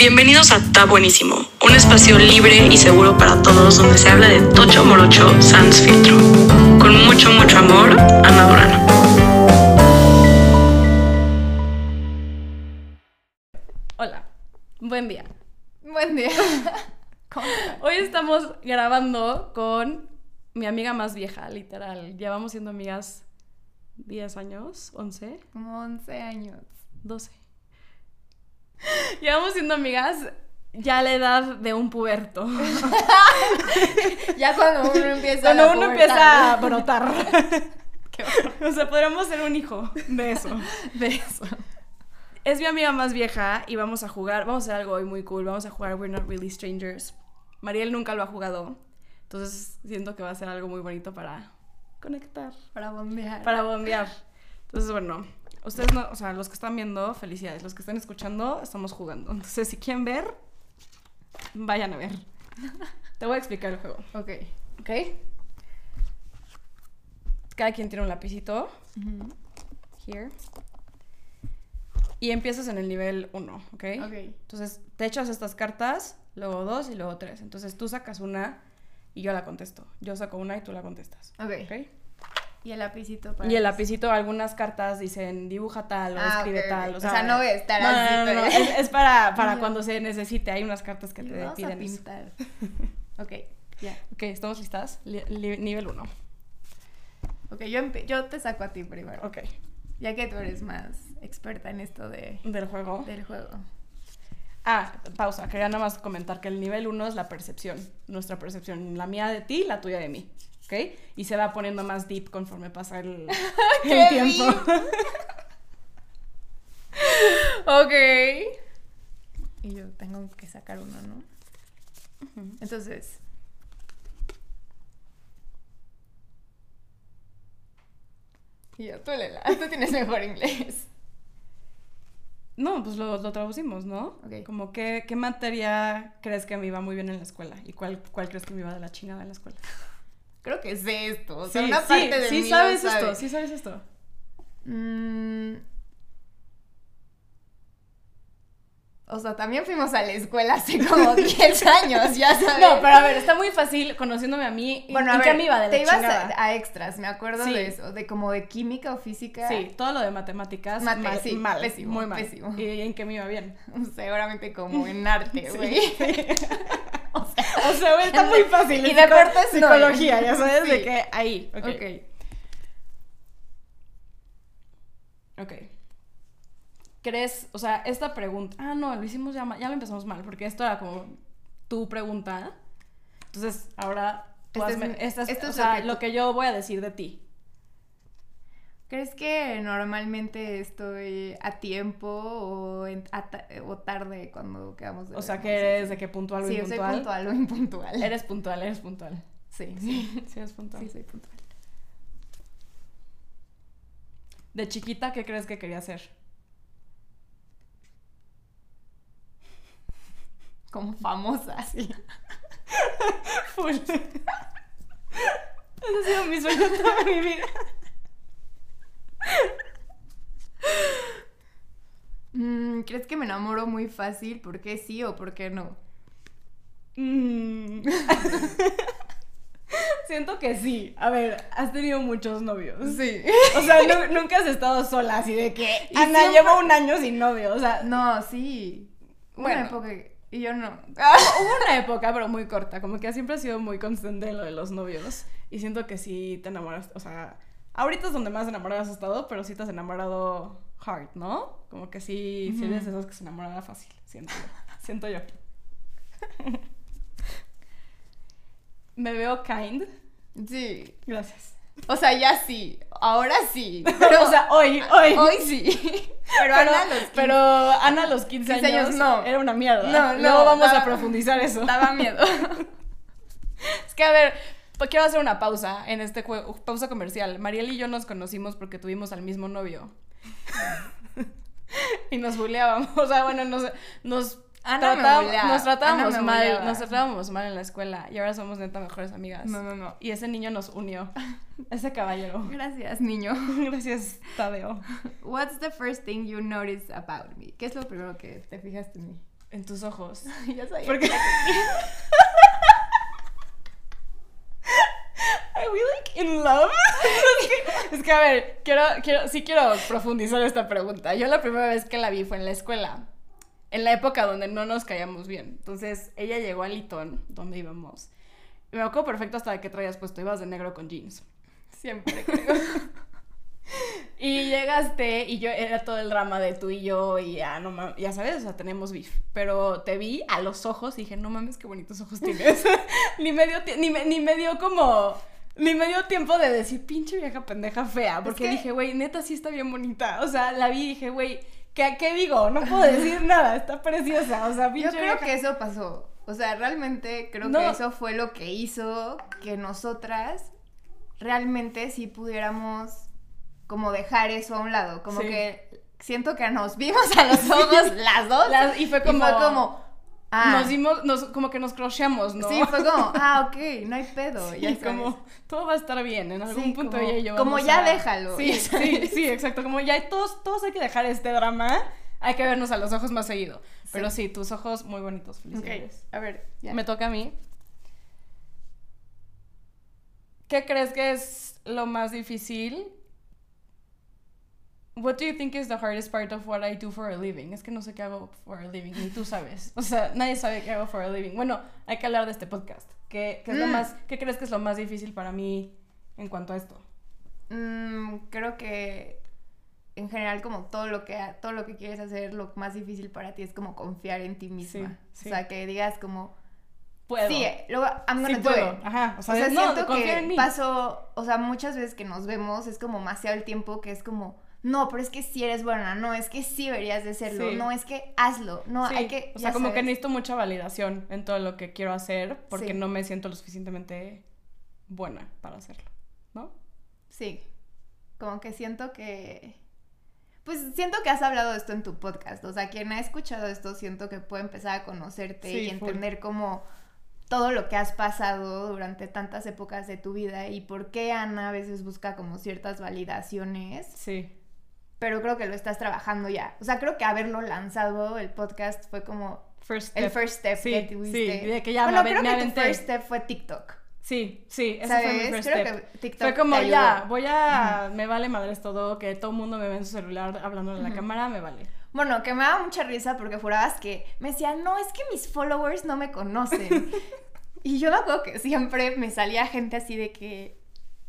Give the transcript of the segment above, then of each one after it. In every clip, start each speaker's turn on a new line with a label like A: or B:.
A: Bienvenidos a Ta Buenísimo, un espacio libre y seguro para todos donde se habla de Tocho Morocho Sans Filtro. Con mucho, mucho amor, Ana Durano.
B: Hola, buen día.
C: Buen día.
B: Hoy estamos grabando con mi amiga más vieja, literal. Llevamos siendo amigas 10 años, 11,
C: Como 11 años.
B: 12. Llevamos siendo amigas ya a la edad de un puberto.
C: Ya cuando uno empieza
B: Cuando
C: la
B: uno empieza a brotar.
C: Qué.
B: O sea, podríamos ser un hijo de eso.
C: de eso.
B: Es mi amiga más vieja y vamos a jugar, vamos a hacer algo hoy muy cool, vamos a jugar We're Not Really Strangers. Mariel nunca lo ha jugado, entonces siento que va a ser algo muy bonito para conectar,
C: Para bombear.
B: para bombear. Entonces, bueno, ustedes no, o sea, los que están viendo, felicidades, los que están escuchando, estamos jugando. Entonces, si quieren ver, vayan a ver. Te voy a explicar el juego,
C: Ok.
B: ¿ok? Cada quien tiene un lapicito. Here. Y empiezas en el nivel 1, ¿ok?
C: Ok.
B: Entonces, te echas estas cartas, luego dos y luego tres. Entonces, tú sacas una y yo la contesto. Yo saco una y tú la contestas.
C: Ok.
B: ¿Ok?
C: Y el lapicito para.
B: Y el lapicito, algunas cartas dicen dibuja tal o
C: Ah,
B: escribe tal. O
C: O
B: sea,
C: sea, no a estar
B: no, Es, es para, para cuando se necesite. Hay unas cartas que
C: Y
B: te
C: vamos a
B: piden eso.
C: pintar. ok. Ya.
B: Ok, ¿estamos listas? Li- li- nivel 1.
C: Ok, yo, yo te saco a ti primero.
B: Ok.
C: Ya que tú eres más experta en esto de,
B: Del juego.
C: del juego.
B: Ah, pausa. Quería nada más comentar que el nivel 1 es la percepción. Nuestra percepción. La mía de ti, la tuya de mí. ¿Ok? Y se va poniendo más deep conforme pasa el, el
C: ¡Qué
B: tiempo.
C: Ok. Y yo tengo que sacar uno, ¿no? Entonces. Y yo, tú Lela, tú tienes mejor inglés.
B: No, pues lo, lo traducimos, ¿no?
C: Ok.
B: Como qué, qué materia crees que me iba muy bien en la escuela y cuál, cuál crees que me iba de la chingada en la escuela.
C: Creo que sé esto. O sea,
B: sí,
C: una
B: sí,
C: parte de
B: sí
C: mí
B: sabes
C: lo
B: esto, sí sabes esto.
C: Mm. O sea, también fuimos a la escuela hace como 10 años, ya sabes.
B: No, pero a ver, está muy fácil conociéndome a mí.
C: Bueno,
B: ¿En
C: a
B: qué
C: ver,
B: me iba de la
C: te ibas a, a extras, me acuerdo
B: Sí.
C: de eso, de como de química o física.
B: Sí, todo lo de matemáticas,
C: Mate,
B: mal,
C: sí,
B: mal,
C: pésimo,
B: muy mal.
C: pésimo.
B: ¿Y en qué me iba bien?
C: Seguramente como en arte, güey.
B: O sea, güey, está muy fácil.
C: Y
B: en
C: deportes no.
B: Psicología, ya sabes, de que ahí. Ok.
C: Ok.
B: Ok. ¿Crees, o sea, esta pregunta... Ah, no, lo hicimos ya mal, ya lo empezamos mal, porque esto era como tu pregunta. Entonces, ahora tú
C: Este es
B: hazme-
C: mi-
B: esta es- o
C: es
B: sea,
C: lo que
B: lo
C: tú-
B: que yo voy a decir de ti.
C: ¿Crees que normalmente estoy a tiempo o, en- a ta- o tarde cuando quedamos de
B: O sea, que eres de que puntual o
C: Sí, yo soy
B: impuntual.
C: puntual o impuntual.
B: Eres puntual, eres puntual.
C: Sí, sí.
B: Sí, eres puntual.
C: Sí, soy puntual.
B: De chiquita, ¿qué crees que quería ser?
C: Como famosa, sí.
B: Full. Ese ha sido mi sueño toda mi vida.
C: Mm, ¿Crees que me enamoro muy fácil? ¿Por qué sí o por qué no?
B: Mm. Siento que sí. A ver, has tenido muchos novios.
C: Sí.
B: O sea, nu- nunca has estado sola, así de que. Ana,
C: siempre-
B: llevo un año sin novio. O sea,
C: No, sí.
B: Bueno.
C: Una época y yo no.
B: hubo una época, pero muy corta. Como que siempre ha sido muy constante lo de los novios. Y siento que sí te enamoras. O sea, ahorita es donde más enamorada has estado, pero sí te has enamorado hard, ¿no? Como que sí, sí eres de esos que se enamoraba fácil. Siento yo. Siento yo. Me veo kind.
C: Sí.
B: Gracias.
C: O sea, ya sí. Ahora sí.
B: Pero, o sea, hoy, hoy.
C: Hoy sí. Pero,
B: Pero,
C: Ana, a los 15
B: pero Ana a los 15
C: 15
B: años,
C: años, no.
B: era una mierda.
C: No, no,
B: Luego vamos a profundizar eso.
C: daba miedo.
B: Es que, a ver, quiero hacer una pausa en este juego, pausa comercial. Mariel y yo nos conocimos porque tuvimos al mismo novio. y nos buleábamos. O sea, bueno, nos, nos, tratábamos- nos tratábamos mal.
C: buleaba.
B: Nos tratábamos mal en la escuela. Y ahora somos neta mejores amigas.
C: No, no, no.
B: Y ese niño nos unió. Ese caballero.
C: Gracias, niño.
B: Gracias, Tadeo.
C: What's the first thing you noticed about me? ¿Qué es lo primero que te fijaste en mí?
B: En tus ojos.
C: ya sabía.
B: Porque... Are we like in love? es, que, es que, a ver, quiero, quiero, sí quiero profundizar esta pregunta. Yo la primera vez que la vi fue en la escuela. En la época donde no nos caíamos bien. Entonces, ella llegó a Litón, donde íbamos. Me acuerdo perfecto hasta de que traías puesto. Ibas de negro con jeans.
C: Siempre creo.
B: y llegaste y yo era todo el drama de tú y yo y ya no mames, ya sabes, o sea, tenemos beef. Pero te vi a los ojos y dije, no mames, qué bonitos ojos tienes. ni, me dio ni, me, ni me dio como ni me dio tiempo de decir, pinche vieja pendeja fea, porque
C: que-
B: dije, güey, neta sí está bien bonita. O sea, la vi y dije, güey, ¿qué, ¿qué digo? No puedo decir nada, está preciosa. O sea,
C: Yo
B: pinche
C: creo
B: vieja-
C: que eso pasó. O sea, realmente creo
B: No.
C: que eso fue lo que hizo que nosotras realmente sí pudiéramos como dejar eso a un lado. Como
B: Sí.
C: que siento que nos vimos a los ojos las dos.
B: Las- y fue como-
C: Y fue como, ah,
B: Nos dimos, nos, como que nos crocheamos, ¿no?
C: Sí, fue como, ah, ok, no hay pedo.
B: Sí,
C: ya sabes.
B: como todo va a estar bien, en algún
C: Sí,
B: punto
C: como-
B: ella y yo
C: como
B: vamos
C: ya
B: a-
C: déjalo,
B: Sí, sí, sí, exacto, como ya todos, todos hay que dejar este drama, hay que vernos a los ojos más seguido. Pero sí, tus ojos muy bonitos, felicidades.
C: a ver, ya.
B: Me toca a mí. ¿Qué crees que es lo más difícil? What do you think is the hardest part of what I do for a living? Es que no sé qué hago for a living, ni tú sabes. O sea, nadie sabe qué hago for a living. Bueno, hay que hablar de este podcast. ¿Qué, qué es lo
C: Mm.
B: más, ¿Qué crees que es lo más difícil para mí en cuanto a esto?
C: Mm, creo que en general como todo lo que todo lo que quieres hacer, lo más difícil para ti es como confiar en ti misma.
B: Sí, sí.
C: O sea, que digas como
B: Puedo.
C: sí, luego I'm
B: Sí
C: gonna do
B: puedo.
C: it.
B: Ajá. O
C: O
B: sea,
C: sea,
B: no,
C: siento
B: confía en
C: que
B: mí.
C: paso, o sea, muchas veces que nos vemos es como demasiado el tiempo que es como, no, pero es que sí eres buena, no, es que sí deberías de serlo,
B: Sí.
C: no, es que hazlo, no,
B: Sí,
C: hay que,
B: o sea, como que necesito mucha validación en todo lo que quiero hacer porque
C: Sí.
B: no me siento lo suficientemente buena para hacerlo, ¿no?
C: Sí, como que siento que... Pues siento que has hablado de esto en tu podcast, o sea, quien ha escuchado esto siento que puede empezar a conocerte y
B: full.
C: entender como todo lo que has pasado durante tantas épocas de tu vida y por qué Ana a veces busca como ciertas validaciones,
B: Sí.
C: Pero creo que lo estás trabajando ya. O sea, creo que haberlo lanzado, el podcast, fue como
B: First
C: el first step
B: Sí,
C: que tuviste.
B: sí, de que ya me
C: bueno,
B: aven-
C: creo
B: me
C: que tu first step fue TikTok.
B: Sí, sí, ese
C: ¿Sabes?
B: fue mi first
C: creo
B: step.
C: que TikTok
B: Fue como
C: te
B: ya, voy a, me vale madres todo, que todo el mundo me ve en su celular hablando en la cámara, me vale.
C: Bueno, que me daba mucha risa porque jurabas que me decían, no, es que mis followers no me conocen. y yo me acuerdo que siempre me salía gente así de que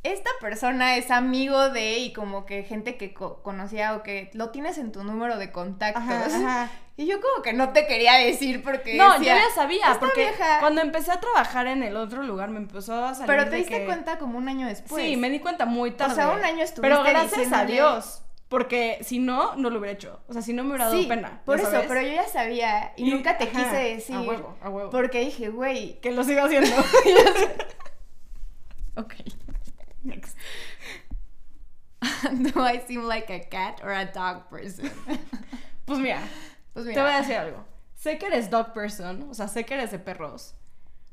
C: esta persona es amigo de y como que gente que co- conocía o que lo tienes en tu número de contactos.
B: Ajá, ajá.
C: Y yo como que no te quería decir porque
B: No,
C: decía,
B: yo ya sabía,
C: "Esta
B: porque
C: vieja".
B: cuando empecé a trabajar en el otro lugar me empezó a salir
C: Pero te diste
B: que-
C: cuenta como un año después.
B: Sí, me di cuenta muy tarde.
C: O sea, un año estuviste
B: Pero gracias a Dios, porque si no, no lo hubiera hecho. O sea, si no me hubiera dado
C: Sí,
B: pena. ¿ya
C: por eso,
B: sabes?
C: pero yo ya sabía y, nunca te
B: ajá,
C: quise decir.
B: A huevo, a huevo.
C: Porque dije, güey,
B: Que lo siga haciendo. ok. Next.
C: do I seem like a cat or a dog person?
B: Pues mira,
C: Pues
B: te voy a decir algo. Sé que eres dog person, o sea, sé que eres de perros,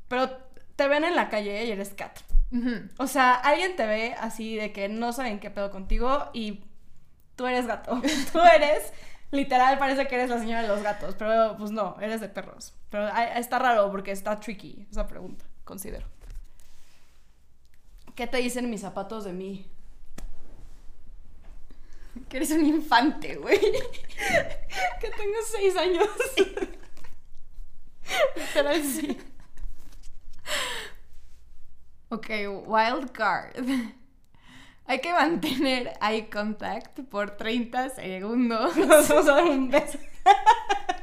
B: pero te ven en la calle y eres cat. O sea, alguien te ve así de que no saben qué pedo contigo y tú eres gato. Tú eres, literal, parece que eres la señora de los gatos, pero pues no, eres de perros. Pero está raro porque está tricky esa pregunta, considero. ¿Qué te dicen mis zapatos de mí?
C: Que eres un infante, güey.
B: Que tengo seis años. Literal, sí.
C: Ok, wild card. Hay que mantener eye contact por 30 segundos.
B: Nos vamos a dar un beso.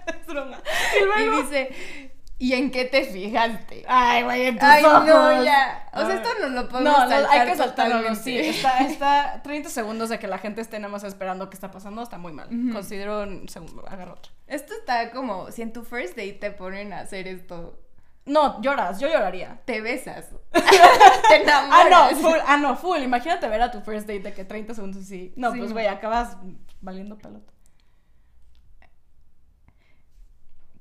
B: es broma. Y
C: Y
B: luego...
C: dice, ¿y en qué te fijaste?
B: Ay, güey, en tus
C: Ay,
B: ojos.
C: no, ya. O sea, esto no lo podemos
B: No, no,
C: saltar
B: hay que saltarlo, sí. Está, está 30 segundos de que la gente esté nada más esperando qué está pasando, está muy mal. Considero un segundo, agarra otro.
C: Esto está como si en tu first date te ponen a hacer esto,
B: No, lloras, yo lloraría.
C: te besas. te enamoras.
B: Ah, no, full, ah, no, full. Imagínate ver a tu first date de que 30 segundos así. No,
C: Sí.
B: pues güey, acabas valiendo pelota.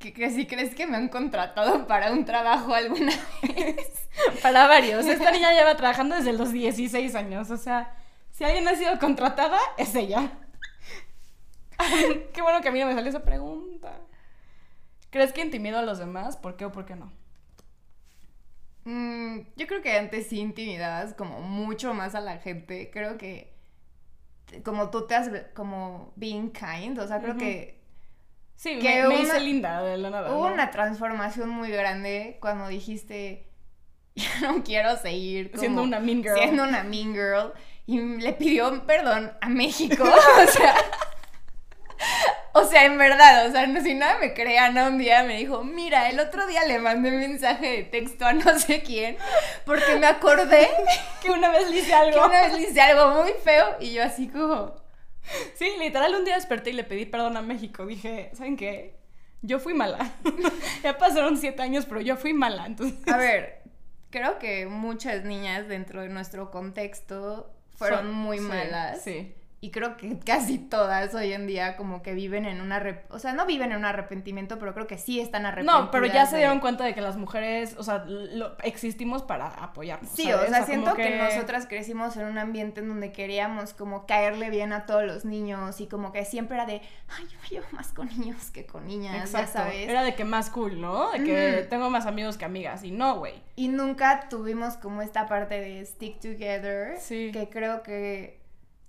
C: ¿Qué crees? ¿Y crees que me han contratado para un trabajo alguna vez?
B: Para varios. Esta niña lleva trabajando desde los 16 años. O sea, si alguien ha sido contratada, es ella. Qué bueno que a mí no me salió esa pregunta. ¿Crees que intimido a los demás? ¿Por qué o por qué no?
C: Mm, yo creo que antes sí intimidabas como mucho más a la gente. Creo que como tú te has como being kind, o sea, creo que
B: Sí,
C: Que
B: me, me
C: una-
B: hice linda de la nada.
C: hubo
B: ¿no?
C: una transformación muy grande cuando dijiste, ya no quiero seguir como
B: Siendo una mean girl.
C: siendo una mean girl y le pidió perdón a México, o sea, o sea, en verdad, o sea, no, si nada me crean, un día me dijo, mira, el otro día le mandé un mensaje de texto a no sé quién, porque me acordé
B: Que una vez le hice
C: que
B: algo.
C: una vez le hice algo muy feo y yo así como,
B: Sí, literal, un día desperté y le pedí perdón a México. Dije, ¿saben qué? Yo fui mala. ya pasaron siete años, pero yo fui mala. Entonces,
C: a ver, creo que muchas niñas dentro de nuestro contexto fueron
B: Son-
C: muy
B: sí,
C: malas.
B: Sí.
C: Y creo que casi todas hoy en día como que viven en una... O sea, no viven en un arrepentimiento, pero creo que sí están arrepentidas.
B: No, pero ya se
C: de-
B: dieron cuenta de que las mujeres, o sea, lo- existimos para apoyarnos.
C: Sí,
B: ¿sabes?
C: o sea, siento que... nosotras crecimos en un ambiente en donde queríamos como caerle bien a todos los niños y como que siempre era de, ay, yo me llevo más con niños que con niñas,
B: Exacto.
C: ya sabes.
B: Era de que más cool, ¿no? De que tengo más amigos que amigas. Y no, güey.
C: Y nunca tuvimos como esta parte de stick together,
B: Sí.
C: que creo que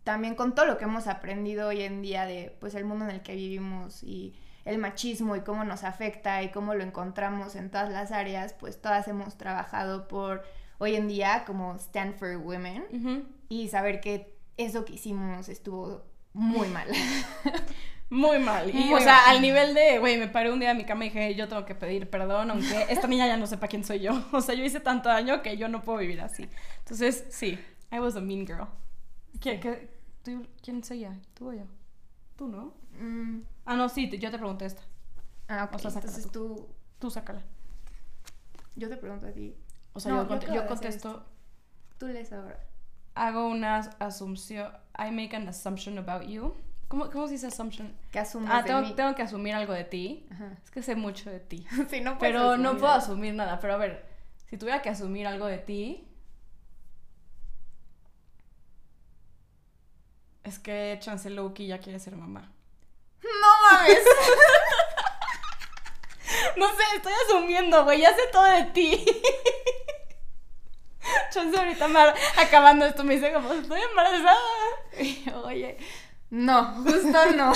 C: también con todo lo que hemos aprendido hoy en día de pues el mundo en el que vivimos y el machismo y cómo nos afecta y cómo lo encontramos en todas las áreas, pues todas hemos trabajado por hoy en día como Stand for Women y saber que eso que hicimos estuvo muy mal.
B: Muy mal. Y,
C: Muy
B: o sea,
C: mal.
B: al nivel de, güey, me paré un día en mi cama y dije, yo tengo que pedir perdón, aunque esta niña ya no sepa quién soy yo. O sea, yo hice tanto daño que yo no puedo vivir así. Entonces, sí, I was a mean girl. ¿Qué, qué- tú- ¿Quién seguía? ¿Tú o yo? Tú, ¿no?
C: Mm,
B: Ah, no, sí, yo te pregunté esta.
C: ah, ok,
B: O sea,
C: entonces tú,
B: Tú sácala.
C: yo te pregunto a ti,
B: O sea,
C: No,
B: yo, cont- yo
C: de
B: contesto,
C: tú lees ahora.
B: hago una asunción, I make an assumption about you. ¿Cómo, cómo se dice assumption?
C: ¿Qué asumes
B: Ah,
C: de
B: tengo,
C: mí?
B: tengo que asumir algo de ti.
C: Ajá.
B: Es que sé mucho de ti.
C: Sí, no puedes
B: Pero no
C: asumir.
B: puedo asumir nada. Pero a ver, si tuviera que asumir algo de ti. Es que Chance Loki ya quiere ser mamá.
C: No mames.
B: No sé, estoy asumiendo, güey. Ya sé todo de ti. Chance ahorita mar- acabando esto me dice como estoy embarazada. Y yo, Oye,
C: No, justo no.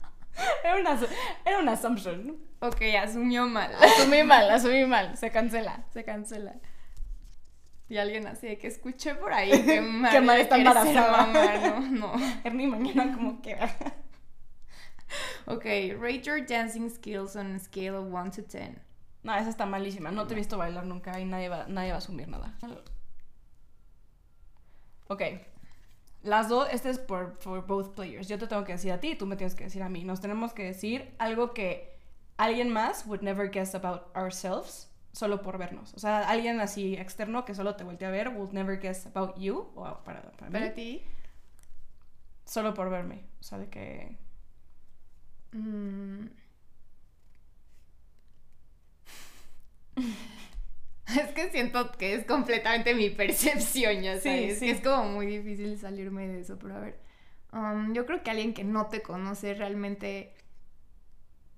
B: era una, era una assumption.
C: Ok, asumió mal.
B: Asumí mal, asumí mal. Se cancela.
C: Se cancela. Y alguien así de que escuché por ahí que Mar,
B: Que Mar está embarazada.
C: mamá, No, no.
B: Ernie mañana como que...
C: Ok, rate your dancing skills on a scale of 1 to 10.
B: No, esa está malísima. No te he visto bailar nunca y nadie va, nadie va a asumir nada. Ok. Las dos, este es por for both players. Yo te tengo que decir a ti y tú me tienes que decir a mí. Nos tenemos que decir algo que alguien más would never guess about ourselves solo por vernos. O sea, alguien así externo que solo te voltea a ver would never guess about you o para, para mí.
C: ¿Para ti?
B: Solo por verme. O sea, de que...
C: Mm. Es que siento que es completamente mi percepción, ya
B: Sí,
C: sabes.
B: sí.
C: Que es como muy difícil salirme de eso, pero a ver. um, yo creo que alguien que no te conoce realmente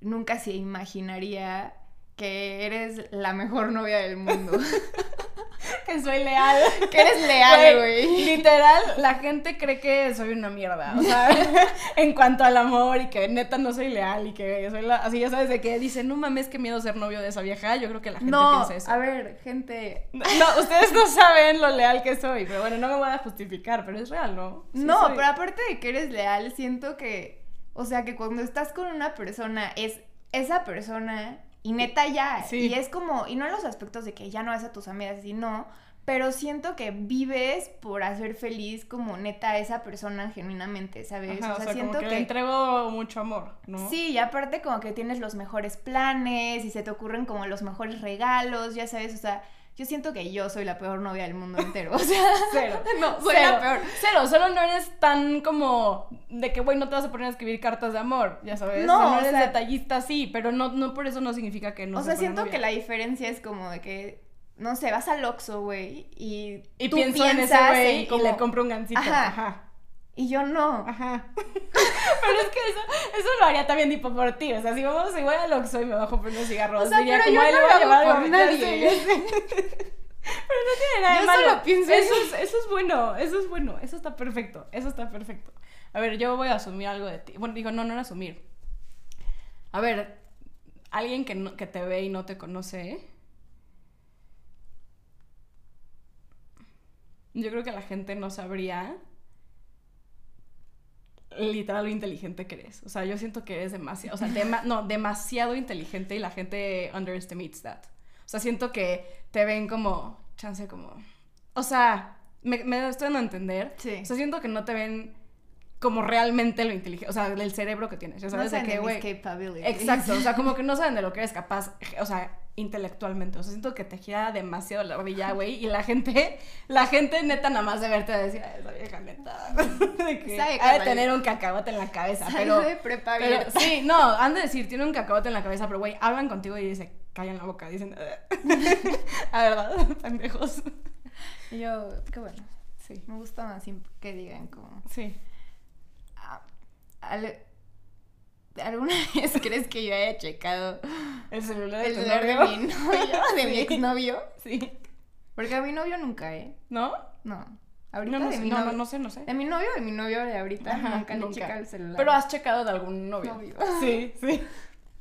C: nunca se imaginaría que eres la mejor novia del mundo.
B: Que soy leal.
C: que eres leal, güey.
B: Literal, la gente cree que soy una mierda. O sea, en cuanto al amor y que neta no soy leal y que soy la. Así ya sabes de que dicen, no mames, qué miedo ser novio de esa vieja. Yo creo que la gente
C: No,
B: piensa eso.
C: a ver, gente.
B: No, ustedes no saben lo leal que soy. Pero bueno, no me voy a justificar, pero es real, ¿no? Sí
C: no,
B: soy.
C: pero aparte de que eres leal, siento que, o sea, que cuando estás con una persona es esa persona y neta ya.
B: Sí.
C: Y es como, y no en los aspectos de que ya no ves a tus amigas y no, pero siento que vives por hacer feliz como neta a esa persona genuinamente, ¿sabes?
B: Ajá, o sea,
C: siento
B: como que, le entrego mucho amor, ¿no?
C: Sí, y aparte como que tienes los mejores planes y se te ocurren como los mejores regalos, ya sabes, o sea, yo siento que yo soy la peor novia del mundo entero, o sea,
B: Cero.
C: no, soy
B: Cero.
C: la peor.
B: Cero, solo no eres tan como de que, güey, no te vas a poner a escribir cartas de amor, ya sabes.
C: No,
B: No,
C: o
B: eres
C: sea-
B: detallista, sí, pero no, no por eso no significa que no
C: o sea, siento
B: novia.
C: que la diferencia es como de que, no sé, vas al Oxxo, güey, y,
B: Y
C: tú
B: pienso en ese
C: piensas
B: güey y
C: como-
B: le compro un gancito.
C: Ajá.
B: Ajá.
C: Y yo no.
B: Ajá. pero es que eso, eso lo haría también tipo por ti. O sea, si vamos igual a lo que soy, me bajo por unos cigarros.
C: O sea,
B: diría "Ay,
C: no
B: le voy
C: lo
B: a llevar
C: por nadie.
B: sé. Pero no tiene nada de
C: Yo
B: malo.
C: solo pienso en
B: eso es, eso es bueno, eso es bueno, eso está perfecto, eso está perfecto. A ver, yo voy a asumir algo de ti. Bueno, digo, no, no era asumir. A ver, alguien que, no- que te ve y no te conoce. Yo creo que la gente no sabría literal lo inteligente que eres. O sea, yo siento que eres demasiado, o sea, dema- no, demasiado inteligente y la gente underestimates that. O sea, siento que te ven como, chance como, o sea, me, me estoy dando a entender.
C: Sí.
B: O sea, siento que no te ven como realmente lo inteligente, o sea, el cerebro que tienes, ya
C: No
B: sabes de
C: saben
B: qué,
C: de mis
B: güey. Exacto, o sea, como que no saben de lo que eres capaz, o sea, intelectualmente. O sea, siento que te gira demasiado la rodilla, güey. Y la gente, la gente neta nada más de verte decía, esa vieja neta. Que ha de tener un cacahuate en la cabeza. Pero,
C: de prepa
B: pero
C: abierta.
B: sí, no, han de decir, tiene un cacahuate en la cabeza, pero güey, hablan contigo y dice, callan la boca, dicen, a verdad, pendejos.
C: Y yo, qué bueno.
B: Sí,
C: Me gusta más que digan como...
B: sí.
C: ah, al- ¿Alguna vez crees que yo haya checado
B: El celular de
C: el celular de mi novio, de mi
B: Sí.
C: exnovio?
B: Sí.
C: Porque a mi novio nunca, ¿eh?
B: ¿No?
C: No. Ahorita
B: No, no,
C: de
B: sé,
C: mi
B: no, no, no sé, no sé.
C: De mi novio, de mi novio de ahorita,
B: Ajá,
C: nunca le he
B: nunca.
C: checado el celular.
B: Pero has checado de algún novio.
C: Novio.
B: Sí, sí.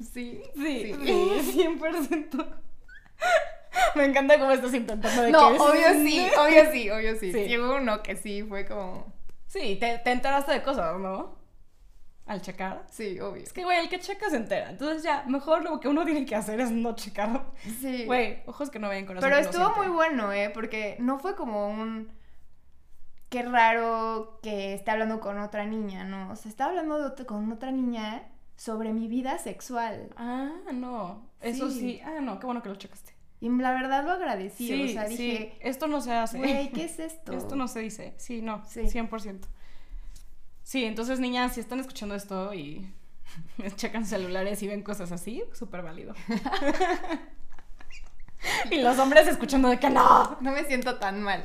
C: Sí.
B: Sí, sí, 100%. Me encanta cómo estás intentando de
C: No,
B: que...
C: obvio sí, obvio sí, obvio sí.
B: Sí.
C: Sí, hubo uno que sí fue como...
B: Sí, te, te enteraste de cosas, ¿no? Al checar.
C: Sí, obvio.
B: Es que, güey, el que checa se entera. Entonces ya, mejor lo que uno tiene que hacer es no checar.
C: Sí.
B: Güey, ojos que no ven, corazón
C: Pero
B: que no
C: estuvo muy bueno, ¿eh? Porque no fue como un... Qué raro que esté hablando con otra niña, ¿no? O sea, estaba hablando de con otra niña sobre mi vida sexual.
B: Ah, no. Eso sí.
C: Sí.
B: Ah, no, qué bueno que lo checaste.
C: Y la verdad lo agradecí.
B: Sí,
C: o sea,
B: sí.
C: dije,
B: Esto no se hace.
C: güey, ¿qué es esto?
B: Esto no se dice. Sí, no.
C: Sí.
B: 100%. Sí, entonces, niñas, si están escuchando esto y checan celulares y ven cosas así, súper válido. y los hombres escuchando de que no.
C: No me siento tan mal.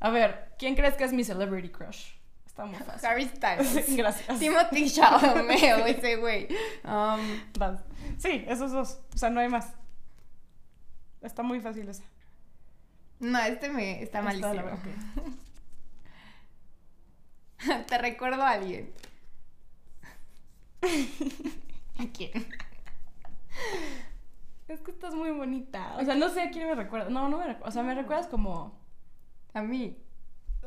B: A ver, ¿quién crees que es mi celebrity crush? Está muy fácil.
C: Harry Styles.
B: Sí, gracias.
C: Timothy Chalamet, ese güey. Um.
B: Sí, esos dos. O sea, no hay más. Está muy fácil esa.
C: no, este me está malísimo. Te recuerdo a alguien. ¿A quién?
B: Es que estás muy bonita. O sea, no sé a quién me recuerda. No, no me recuerdas. O sea, me recuerdas como.
C: A mí.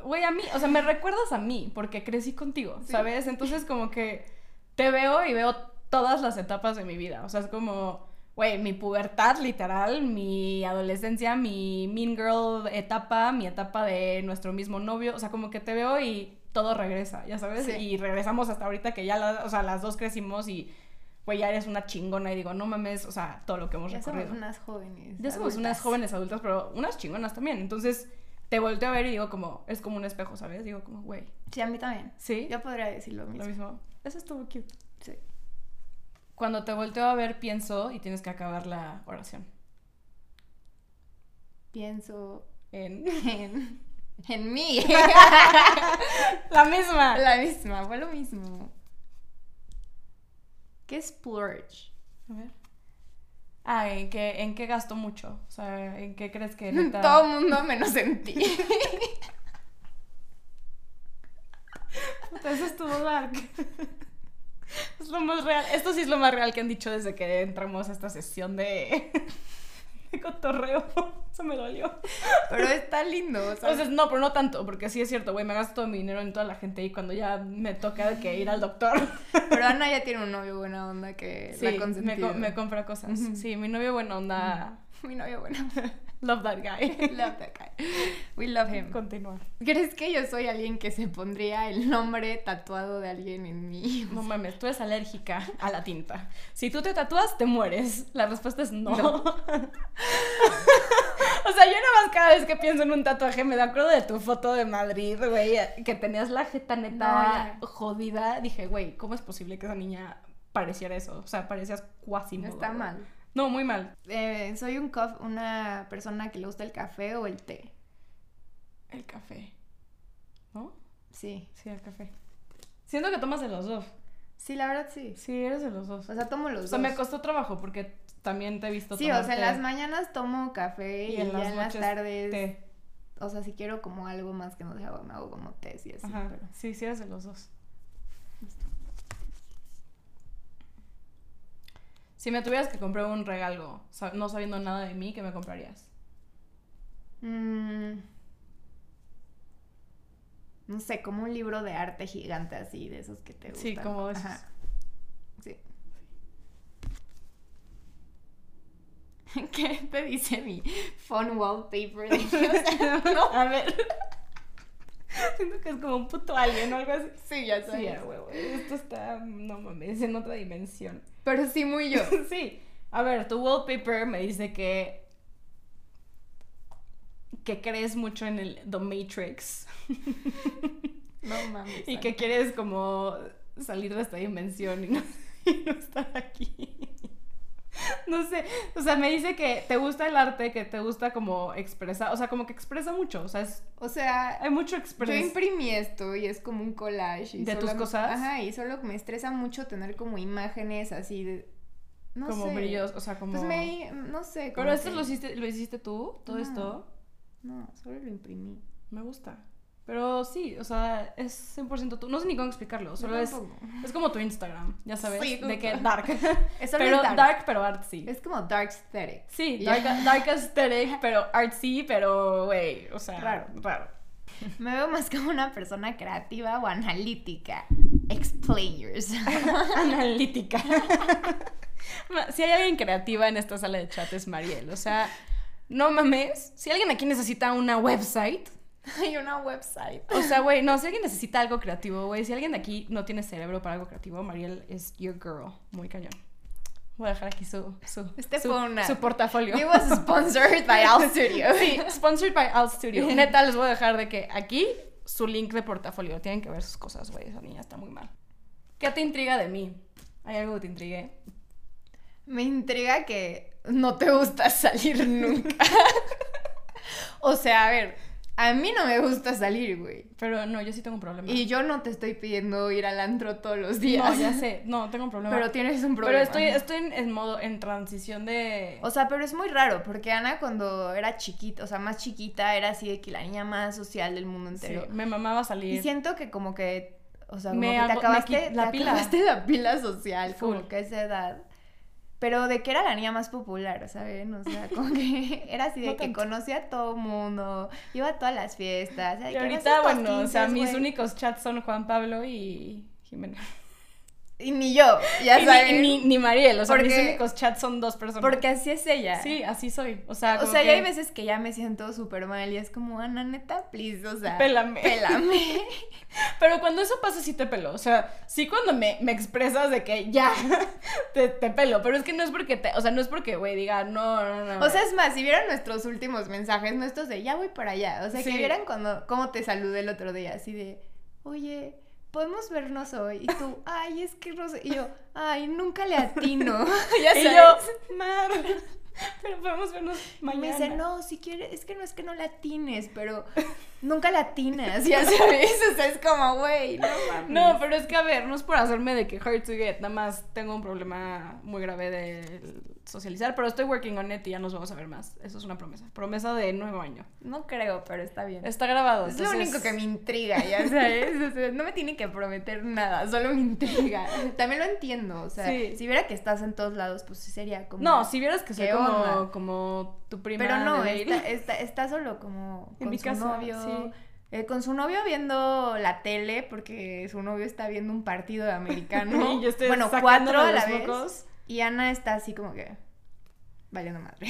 B: Güey, a mí. O sea, me recuerdas a mí porque crecí contigo,
C: Sí.
B: ¿sabes? Entonces, como que te veo y veo todas las etapas de mi vida. O sea, es como. Güey, mi pubertad, literal, mi adolescencia, mi mean girl etapa, mi etapa de nuestro mismo novio. O sea, como que te veo y todo regresa, ya sabes.
C: Sí.
B: Y regresamos hasta ahorita que ya, la- o sea, las dos crecimos y, güey, ya eres una chingona. Y digo, no mames, o sea, todo lo que hemos
C: Ya somos
B: recorrido.
C: unas jóvenes.
B: Ya somos unas jóvenes adultas, pero unas chingonas también. Entonces, te volteo a ver y digo como, es como un espejo, ¿sabes? Digo como, güey,
C: Sí, a mí también.
B: ¿sí?
C: Yo podría decir lo mismo.
B: Lo mismo. Eso estuvo cute.
C: Sí.
B: Cuando te volteo a ver, pienso y tienes que acabar la oración.
C: Pienso
B: En...
C: en, en mí.
B: la misma.
C: La misma, fue lo mismo. ¿Qué es splurge?
B: A ver. Ah, ¿en qué, ¿en qué gasto mucho? O sea, ¿en qué crees que neta...
C: Todo el mundo menos en ti.
B: Puta, Eso estuvo dark. Es lo más real. Esto sí es lo más real que han dicho desde que entramos a esta sesión de, de cotorreo. Eso me dolió.
C: Pero está lindo. o sea,
B: Entonces, no, pero no tanto, porque sí es cierto, güey, me gasto todo mi dinero en toda la gente y cuando ya me toca que ir al doctor,
C: pero Ana ya tiene un novio buena onda que
B: sí,
C: la ha
B: me, co- me compra cosas. Sí, mi novio buena onda,
C: Mi novio buena.
B: love that guy.
C: love that guy. We love him.
B: Continúa.
C: ¿Crees que yo soy alguien que se pondría el nombre tatuado de alguien en mí?
B: No mames, tú eres alérgica a la tinta. Si tú te tatúas, te mueres. La respuesta es no.
C: No.
B: o sea, yo nada más cada vez que pienso en un tatuaje me acuerdo de tu foto de Madrid, güey, que tenías la jeta neta
C: No,
B: jodida. Dije, güey, ¿cómo es posible que esa niña pareciera eso? O sea, parecías cuasi
C: No está mal.
B: No, muy mal.
C: Eh, soy un cof- una persona que le gusta el café o el té.
B: El café. ¿No?
C: Sí.
B: Sí, el café. Siento que tomas de los dos.
C: Sí, la verdad sí.
B: Sí, eres de los dos.
C: O sea, tomo los
B: O sea,
C: dos.
B: me costó trabajo porque también te he visto
C: Sí, o sea, en las mañanas tomo café y,
B: y en
C: ya
B: las
C: en las tardes.
B: té.
C: O sea, si quiero como algo más que no sea agua, me hago como té y así.
B: Ajá.
C: pero-
B: Sí, sí eres de los dos. Si me tuvieras que comprar un regalo, no sabiendo nada de mí, ¿qué me comprarías?
C: Mm. No sé, como un libro de arte gigante así, de esos que te gustan.
B: Sí, como esos.
C: Ajá. Sí. ¿Qué te dice mi phone wallpaper? de-
B: no, a ver. Siento que es como un puto alien o algo así.
C: sí, ya
B: Sí,
C: sabes.
B: huevo. Esto está, no mames, en otra dimensión.
C: Pero sí, muy yo.
B: sí. A ver, tu wallpaper me dice que. Que crees mucho en el The Matrix.
C: No mames.
B: y que quieres como salir de esta dimensión y no, y no estar aquí. No sé, o sea, me dice que te gusta el arte, que te gusta como expresar, o sea, como que expresa mucho, o sea, es,
C: O sea,
B: hay mucho
C: Yo
B: expresión.
C: imprimí esto y es como un collage. Y
B: ¿De tus cosas?
C: Ajá, y solo me estresa mucho tener como imágenes así de... No
B: como
C: sé.
B: brillos, o sea, como...
C: Pues me... No sé.
B: Pero esto
C: que-
B: lo hiciste, lo hiciste tú, todo
C: No.
B: esto,
C: No, solo lo imprimí.
B: me gusta. Pero sí, o sea, es 100% tú. No sé ni cómo explicarlo, solo es, es como tu Instagram, ya sabes,
C: Sí,
B: de que dark.
C: Es
B: pero dark.
C: dark.
B: pero artsy.
C: Es como dark aesthetic.
B: Sí, dark, dark aesthetic, pero artsy, pero, güey, o sea,
C: Raro.
B: raro.
C: Me veo más como una persona creativa o analítica. Explain yourself.
B: Analítica. Si hay alguien creativa en esta sala de chat es Mariel, o sea, no mames, si alguien aquí necesita una website,
C: Hay una website.
B: o sea, güey, no, si alguien necesita algo creativo, güey, si alguien de aquí no tiene cerebro para algo creativo, Mariel es your girl, muy cañón. Voy a dejar aquí su, su,
C: Este
B: su,
C: fue una-
B: su portafolio.
C: It was sponsored by Al Studio.
B: Sí, sponsored by Alt Studio. Neta, les voy a dejar de que aquí su link de portafolio. Tienen que ver sus cosas, güey. Esa niña está muy mal. ¿Qué te intriga de mí? ¿Hay algo que te intrigue?
C: Me intriga que no te gusta salir nunca. o sea, a ver, a mí no me gusta salir, güey.
B: Pero no, yo sí tengo un problema.
C: Y yo no te estoy pidiendo ir al antro todos los días.
B: No, ya sé. No, tengo un problema.
C: Pero tienes un
B: Pero
C: problema.
B: estoy, estoy en, en modo, en transición de...
C: O sea, pero es muy raro, porque Ana cuando era chiquita, o sea, más chiquita, era así de que la niña más social del mundo
B: Sí,
C: entero.
B: me mamaba salir.
C: Y siento que como que, o sea, como
B: Me
C: que te
B: hago- me
C: acabaste,
B: quit- la
C: te
B: pila.
C: la pila social,
B: Full.
C: como que a esa edad. Pero de que era la niña más popular, ¿saben? O sea, como que era así de
B: No
C: que conocía a todo mundo, iba a todas las fiestas.
B: Y ahorita, bueno, o sea,
C: 15,
B: mis únicos chats son Juan Pablo y Jimena.
C: Y ni yo, ya
B: Y
C: saben.
B: ni, ni, ni Mariel, o sea, mis
C: Porque-
B: únicos chats son dos personas.
C: Porque así es ella.
B: Sí, así soy. O sea,
C: O sea,
B: que...
C: ya hay veces que ya me siento súper mal y es como, Ana, neta, please, o sea.
B: Pélame.
C: Pélame.
B: Pero cuando eso pasa, sí te pelo. O sea, sí cuando me, me expresas de que ya, te, te pelo. Pero es que no es porque te. O sea, no es porque, güey, diga, no, no, no.
C: O sea, es más, si vieran nuestros últimos mensajes, nuestros de ya voy para allá. O sea,
B: Sí.
C: que vieran cuando, cómo te saludé el otro día, así de, oye, podemos vernos hoy. Y tú, ay, es que no sé. Y yo, ay, nunca le atino. ya
B: y
C: sabes.
B: yo, Mar, pero podemos vernos
C: Y
B: mañana.
C: me dice, no, si quieres, es que no es que no latines, pero nunca latinas, ya sabes. O sea, es como, güey, no mames.
B: No, pero es que a ver, no es por hacerme de que hard to get, nada más tengo un problema muy grave de socializar, pero estoy working on it y ya nos vamos a ver más. Eso es una promesa. Promesa de nuevo año.
C: No creo, pero está bien.
B: Está grabado.
C: Es lo único que me intriga, ya sabes. O sea, no me tiene que prometer nada, solo me intriga. También lo entiendo, o sea,
B: Sí.
C: si viera que estás en todos lados, pues sí sería como.
B: No, si vieras que soy
C: ¿Qué
B: como, tu prima.
C: Pero no,
B: de
C: está, está, está solo como
B: En
C: con
B: mi
C: su
B: casa,
C: novio.
B: sí.
C: eh, con su novio viendo la tele porque su novio está viendo un partido de americano.
B: Y yo estoy
C: bueno, cuatro a la vez.
B: mocos.
C: Y Ana está así como que valiendo madre.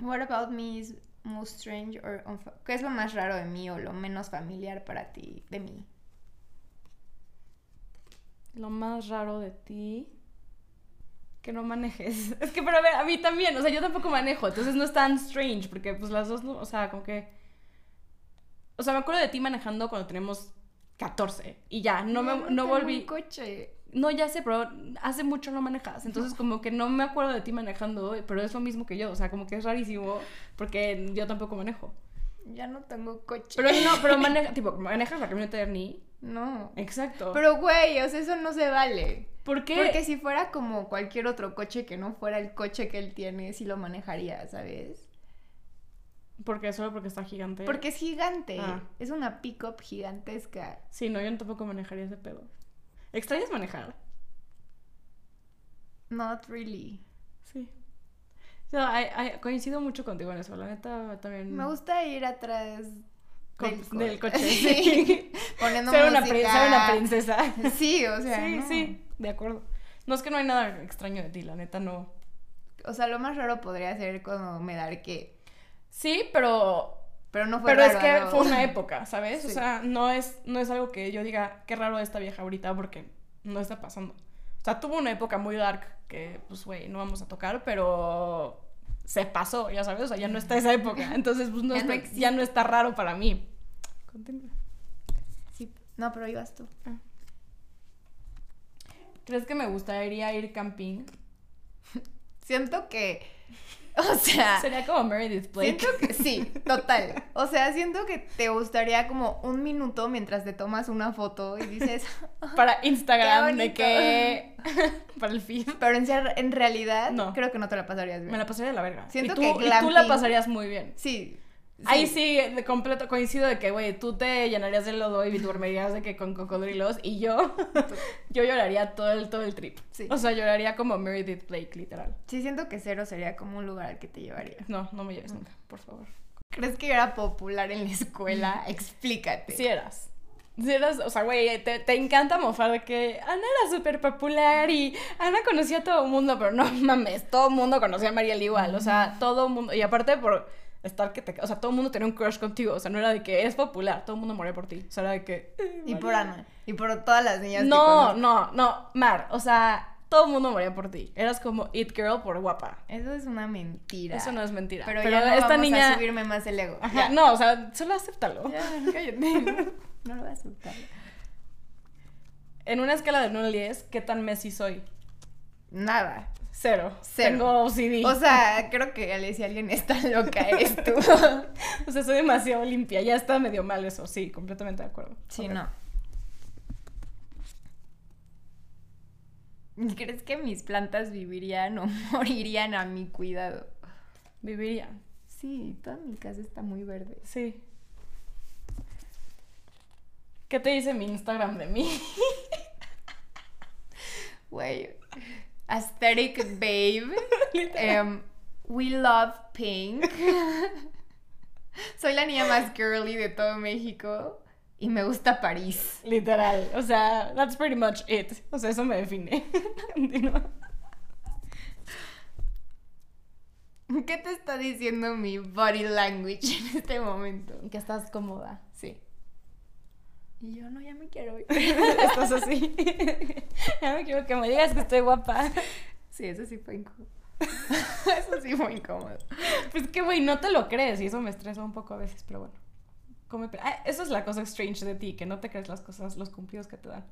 C: What about me is most strange or ¿Qué es lo más raro de mí o lo menos familiar para ti de mí?
B: Lo más raro de ti. Que no manejes. Es que, pero a ver, a mí también. O sea, yo tampoco manejo. Entonces no es tan strange. Porque, pues, las dos no. O sea, como que. O sea, me acuerdo de ti manejando cuando tenemos 14. Y ya, no, me, no volví.
C: coche.
B: No, ya sé, pero hace mucho no manejas. Entonces, como que no me acuerdo de ti manejando. Pero es lo mismo que yo. O sea, como que es rarísimo. Porque yo tampoco manejo.
C: Ya no tengo coche.
B: Pero no, pero maneja. Tipo, manejas la camioneta de Ernie.
C: No.
B: Exacto.
C: Pero, güey, o sea, eso no se vale.
B: ¿Por qué?
C: Porque si fuera como cualquier otro coche que no fuera el coche que él tiene, sí lo manejaría, ¿sabes?
B: Porque solo porque está gigante.
C: Porque es gigante.
B: Ah.
C: Es una pick-up gigantesca.
B: Sí, no, yo tampoco manejaría ese pedo. ¿Extrañas manejar?
C: Not really.
B: Sí. O sea, ay- ay, coincido mucho contigo en eso. La neta también.
C: Me gusta ir atrás del,
B: del
C: co-
B: coche.
C: Sí. Poniendo
B: ser, una ser una princesa.
C: Sí, o sea.
B: sí,
C: no.
B: sí, de acuerdo. No es que no hay nada extraño de ti, la neta no.
C: O sea, lo más raro podría ser cuando me daré
B: Sí, pero.
C: Pero no fue
B: Pero es que
C: ¿no?
B: fue una época, ¿sabes? O sea, no es, no es algo que yo diga qué raro esta vieja ahorita porque no está pasando. O sea, tuvo una época muy dark que, pues, güey, no vamos a tocar, pero se pasó, ya sabes, o sea, ya no está esa época. Entonces, pues, no
C: Ya no
B: está-
C: existe.
B: ya no está raro para mí. Continúa.
C: Sí. No, pero ibas tú.
B: ¿Crees que me gustaría ir camping?
C: Siento que. O sea.
B: Sería como Meredith Blake.
C: Siento que sí, total. O sea, siento que te gustaría como un minuto mientras te tomas una foto y dices,
B: Para Instagram,
C: Qué
B: de que. para el feed.
C: pero en, en realidad
B: No.
C: creo que no te la pasarías bien.
B: Me la pasaría de la verga.
C: Siento
B: y tú,
C: que
B: y tú la
C: glamping-
B: pasarías muy bien.
C: Sí.
B: Ahí sí, de completo coincido de que, güey, tú te llenarías de lodo y duermerías de que con cocodrilos y yo, yo lloraría todo el, todo el trip.
C: Sí.
B: O sea, lloraría como Meredith Blake, literal.
C: Sí, siento que cero sería como un lugar al que te llevaría.
B: No, no me lleves nunca, por favor.
C: ¿Crees que era popular en la escuela? Explícate.
B: Si eras. Si eras, o sea, güey, te, te encanta mofar de que Ana era súper popular y Ana conocía a todo el mundo, pero no mames, todo el mundo conocía a Mariel igual, o sea, todo el mundo, y aparte por estar que te, o sea, todo el mundo tenía un crush contigo, o sea, no era de que es popular, todo el mundo moría por ti, o sea, era de que... eh,
C: Y por. Ana. Y por todas las niñas
B: No, no, no, Mar, o sea, todo el mundo moría por ti. Eras como It Girl por guapa.
C: Eso es una mentira.
B: Eso no es mentira.
C: Pero,
B: Pero,
C: ya no
B: esta
C: vamos
B: niña.
C: a subirme más el ego.
B: Ajá,
C: Ya.
B: no, o sea, solo acéptalo.
C: Ya, cállate. No lo voy a aceptar.
B: En una escala de 1 al 10, ¿qué tan Messi soy?
C: Nada.
B: Cero.
C: Cero.
B: Tengo OCD.
C: O sea, creo que Ale, si alguien está loca, eres tú.
B: O sea, soy demasiado limpia. Ya está medio mal eso. Sí, completamente de acuerdo.
C: Sí, no. ¿Crees que mis plantas vivirían o morirían a mi cuidado?
B: Viviría.
C: Sí, toda mi casa está muy verde.
B: Sí. ¿Qué te dice mi Instagram de mí?
C: Güey. Aesthetic babe.
B: Literal.
C: Em, we love pink. Soy la niña más girly de todo México. Y me gusta París.
B: Literal. O sea, that's pretty much it. O sea, eso me define.
C: ¿Qué te está diciendo mi body language en este momento?
B: que estás cómoda.
C: Y yo no, ya me quiero ir.
B: Estás así. ya me quiero que me digas que estoy guapa.
C: Sí, eso sí fue incómodo. eso sí fue incómodo.
B: Pues que, güey, no te lo crees y eso me estresa un poco a veces, pero bueno. Come ah, eso es la cosa strange de ti, que no te crees las cosas, los cumplidos que te dan.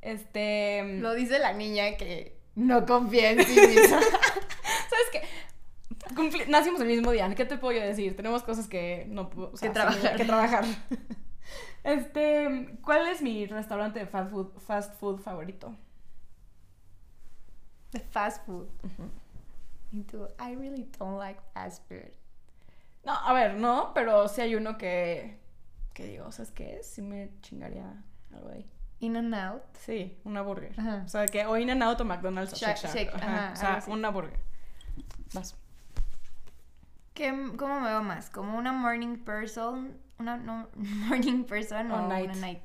B: Este...
C: Lo dice la niña que no confía en sí misma.
B: ¿Sabes qué? Cumpli- Nacimos el mismo día, ¿qué te puedo yo decir? Tenemos cosas que no o sea,
C: Que trabajar.
B: Que trabajar. Este, ¿cuál es mi restaurante de fast food, fast food favorito?
C: The fast food. Y tú, I really don't like fast food.
B: No, a ver, no, pero sí hay uno que, que digo, ¿sabes qué? Sí me chingaría algo ahí.
C: In and out.
B: Sí, una burger.
C: Ajá.
B: O sea, que o In-N-Out o McDonald's o
C: Shack-
B: Shake Shack.
C: Shake,
B: Ajá,
C: ajá,
B: o sea,
C: así.
B: una burger. Vas.
C: ¿Qué, ¿Cómo me veo más? ¿Como una morning person? ¿Una no, morning person o,
B: O night.
C: una night?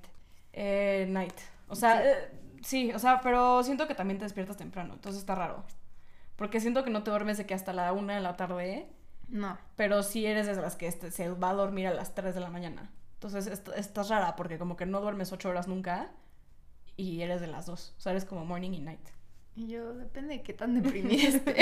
B: Eh, night. O sea,
C: Sí.
B: eh, sí, o sea, pero siento que también te despiertas temprano, entonces está raro. Porque siento que no te duermes de que hasta la una de la tarde,
C: No.
B: pero sí eres de las que este- se va a dormir a las 3 de la mañana. Entonces est- estás rara porque como que no duermes 8 horas nunca y eres de las dos. O sea, eres como morning y night.
C: Y yo, depende de qué tan deprimida esté.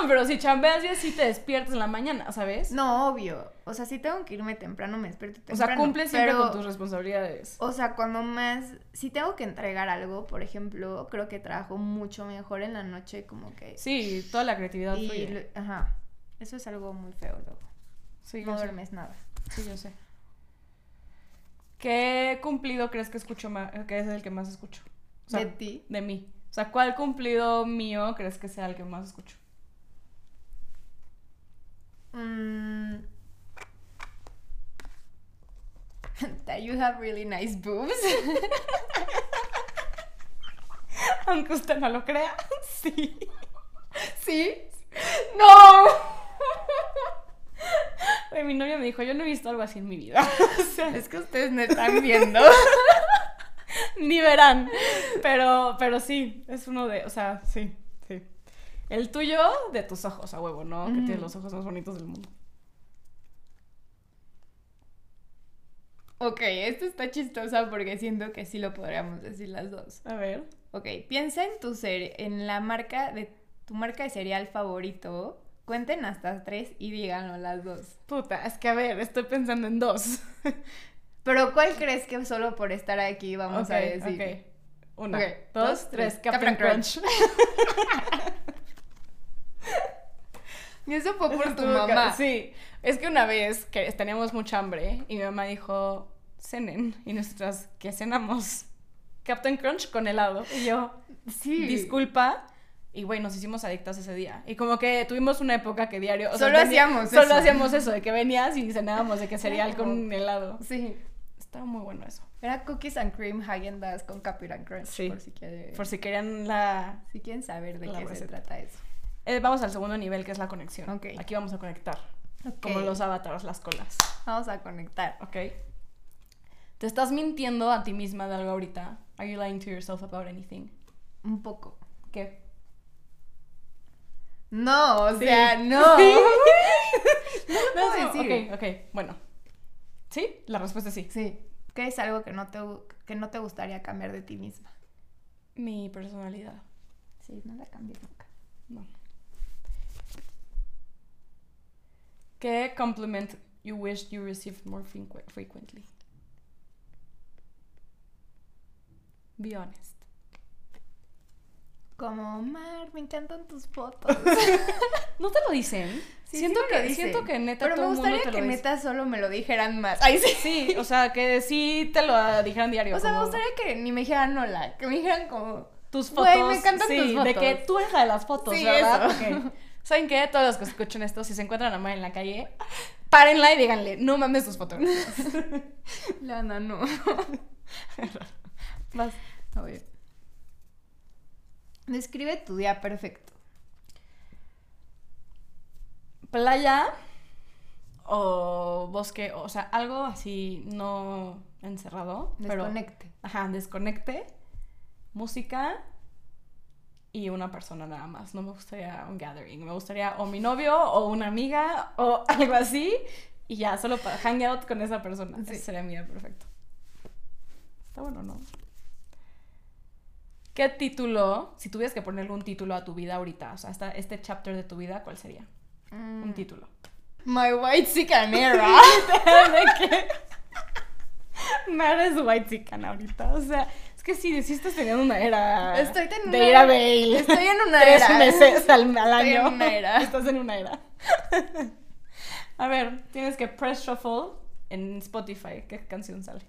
B: No, pero si chambeas ya sí te despiertas en la mañana, ¿sabes?
C: No, obvio. O sea, si tengo que irme temprano, me despierto
B: o
C: temprano.
B: sea, cumples siempre
C: pero-
B: con tus responsabilidades.
C: O sea, cuando más, si tengo que entregar algo, por ejemplo, creo que trabajo mucho mejor en la noche, como que...
B: Sí, toda la creatividad
C: y,
B: fluye.
C: ajá, eso es algo muy feo luego.
B: Sí,
C: No
B: sé.
C: duermes nada.
B: Sí, yo sé. ¿Qué cumplido crees que escucho más, que es el que más escucho? O sea,
C: ¿De ti?
B: De mí. O sea, ¿cuál cumplido mío crees que sea el que más escucho?
C: Mm. That you have really nice boobs.
B: Aunque usted no lo crea. Sí.
C: ¿Sí? ¡No!
B: Mi novio me dijo, yo no he visto algo así en mi vida. O sea,
C: Es que ustedes me están viendo.
B: ni verán. Pero, pero sí, es uno de, o sea, sí, sí. El tuyo de tus ojos, a huevo, ¿no? Que tienes los ojos más bonitos del mundo.
C: Ok, esto está chistosa porque siento que sí lo podríamos decir las dos.
B: A ver.
C: Ok, piensa en tu cere- en la marca de tu marca de cereal favorito. Cuenten hasta tres y díganlo las dos.
B: Puta, es que a ver, estoy pensando en dos.
C: Pero ¿cuál crees que solo por estar aquí vamos a decir?
B: ok. Una, dos,
C: dos,
B: tres. Captain,
C: Captain
B: Crunch.
C: Y eso fue por tu mamá.
B: Sí. Es que una vez que teníamos mucha hambre y mi mamá dijo, cenen. Y nosotras, ¿qué cenamos? Captain Crunch con helado. Y yo,
C: Sí.
B: disculpa. Y güey, nos hicimos adictas ese día. Y como que tuvimos una época que diario. o sea,
C: Solo
B: venía-
C: hacíamos
B: Solo
C: eso.
B: hacíamos eso, de que venías y cenábamos de que cereal con helado.
C: Sí.
B: Estaba muy bueno eso.
C: Era cookies and cream Haagen Dazs con Captain Crunch.
B: Sí.
C: Por si, quiere-
B: Por si querían la.
C: si quieren saber de qué se trata eso.
B: Eh, vamos al segundo nivel, que es la conexión.
C: Ok.
B: Aquí vamos a conectar. Como los avatars, las colas.
C: Vamos a conectar.
B: ¿Ok? ¿Te estás mintiendo a ti misma de algo ahorita? Are you lying to yourself about anything?
C: Un poco.
B: ¿Qué?
C: No, o
B: Sí.
C: sea, no. No lo puedo
B: No,
C: decir.
B: Ok, ok, bueno. ¿Sí? La respuesta es sí.
C: Sí. ¿Qué es algo que no te, que no te gustaría cambiar de ti misma?
B: Mi personalidad.
C: Sí, no la cambies nunca.
B: No. ¿Qué compliment you wish you received more frequ- frequently? Be honest.
C: Como, Mar, me encantan tus fotos.
B: ¿No te lo dicen?
C: Sí,
B: siento,
C: sí
B: que,
C: dicen.
B: siento que neta
C: Pero
B: todo
C: me
B: mundo
C: gustaría
B: te
C: que
B: lo dice.
C: neta solo me lo dijeran más. Ay, sí.
B: Sí, o sea, que sí te lo dijeran diario.
C: O sea, me gustaría que ni me dijeran hola, que me dijeran como...
B: tus fotos.
C: Güey, me encantan
B: sí,
C: tus
B: De que
C: fotos.
B: tú eres la de las fotos,
C: Sí,
B: ¿verdad?
C: eso.
B: ¿Saben qué? Todos los que escuchen esto, si se encuentran a Mar en la calle, párenla y díganle, no mames tus fotografías.
C: Lana, no.
B: Vas.
C: A ver. Describe tu día perfecto.
B: Playa o bosque, o sea, algo así no encerrado. Pero,
C: Desconecte.
B: ajá, desconecte, música y una persona nada más. No me gustaría un gathering. Me gustaría o mi novio o una amiga o algo así y ya, solo para hang out con esa persona.
C: Sí.
B: Ese sería mi día perfecto. Está bueno, ¿no? ¿Qué título, si tuvieras que ponerle un título a tu vida ahorita, o sea, esta- este chapter de tu vida, ¿cuál sería? Un
C: Mm.
B: título.
C: My white chicken era.
B: ¿De qué? No eres white chican ahorita. O sea, es que sí, sí estás teniendo una era.
C: Estoy en
B: de
C: una-
B: ir a Bale.
C: Estoy en una
B: Tres
C: era.
B: meses al, al
C: Estoy
B: año.
C: en una era.
B: Estás en una era. A ver, tienes que press shuffle en Spotify. ¿Qué canción sale?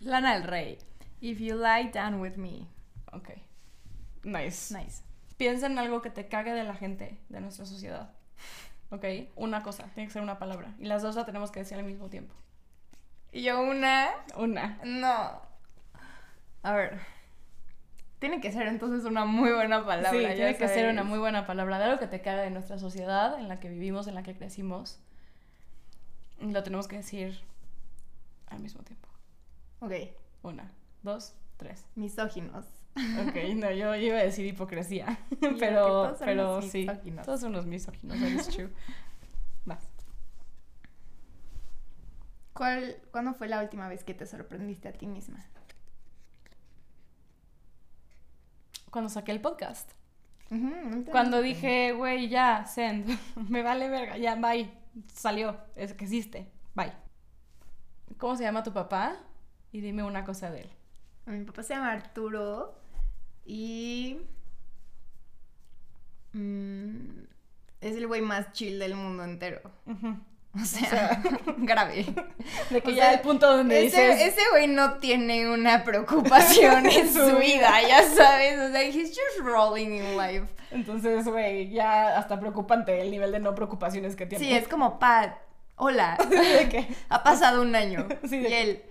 C: Lana del Rey. If you lie down with me.
B: Ok. Nice.
C: Nice.
B: Piensa en algo que te cague de la gente, de nuestra sociedad. Ok. Una cosa, tiene que ser una palabra. Y las dos la tenemos que decir al mismo tiempo.
C: Y yo una.
B: Una.
C: No. A ver. Tiene que ser entonces una muy buena palabra.
B: sí, tiene que ser una muy buena palabra de algo que te caga de nuestra sociedad en la que vivimos, en la que crecimos. Lo tenemos que decir al mismo tiempo.
C: Ok.
B: Una, dos, tres.
C: Misóginos.
B: Ok, no, yo iba a decir hipocresía. pero,
C: todos
B: pero sí. Todos son los misóginos, that is true. Vas.
C: ¿Cuál, ¿Cuándo fue la última vez que te sorprendiste a ti misma?
B: Cuando saqué el podcast. Cuando dije, güey, ya, send. Me vale verga, ya, bye. Salió. Es que existe. Bye. ¿Cómo se llama tu papá? Y dime una cosa de él.
C: Mi papá se llama Arturo y... mm, es el güey más chill del mundo entero. O sea, grave.
B: De que
C: O
B: ya
C: sea,
B: el punto donde
C: Ese
B: dices...
C: ese güey no tiene una preocupación en
B: Su vida.
C: ya sabes. O sea, he's just rolling in life.
B: Entonces, güey, ya hasta preocupante el nivel de no preocupaciones que tiene.
C: Sí, es como, Pat, hola,
B: de
C: ha pasado un año.
B: Sí,
C: y
B: de
C: él,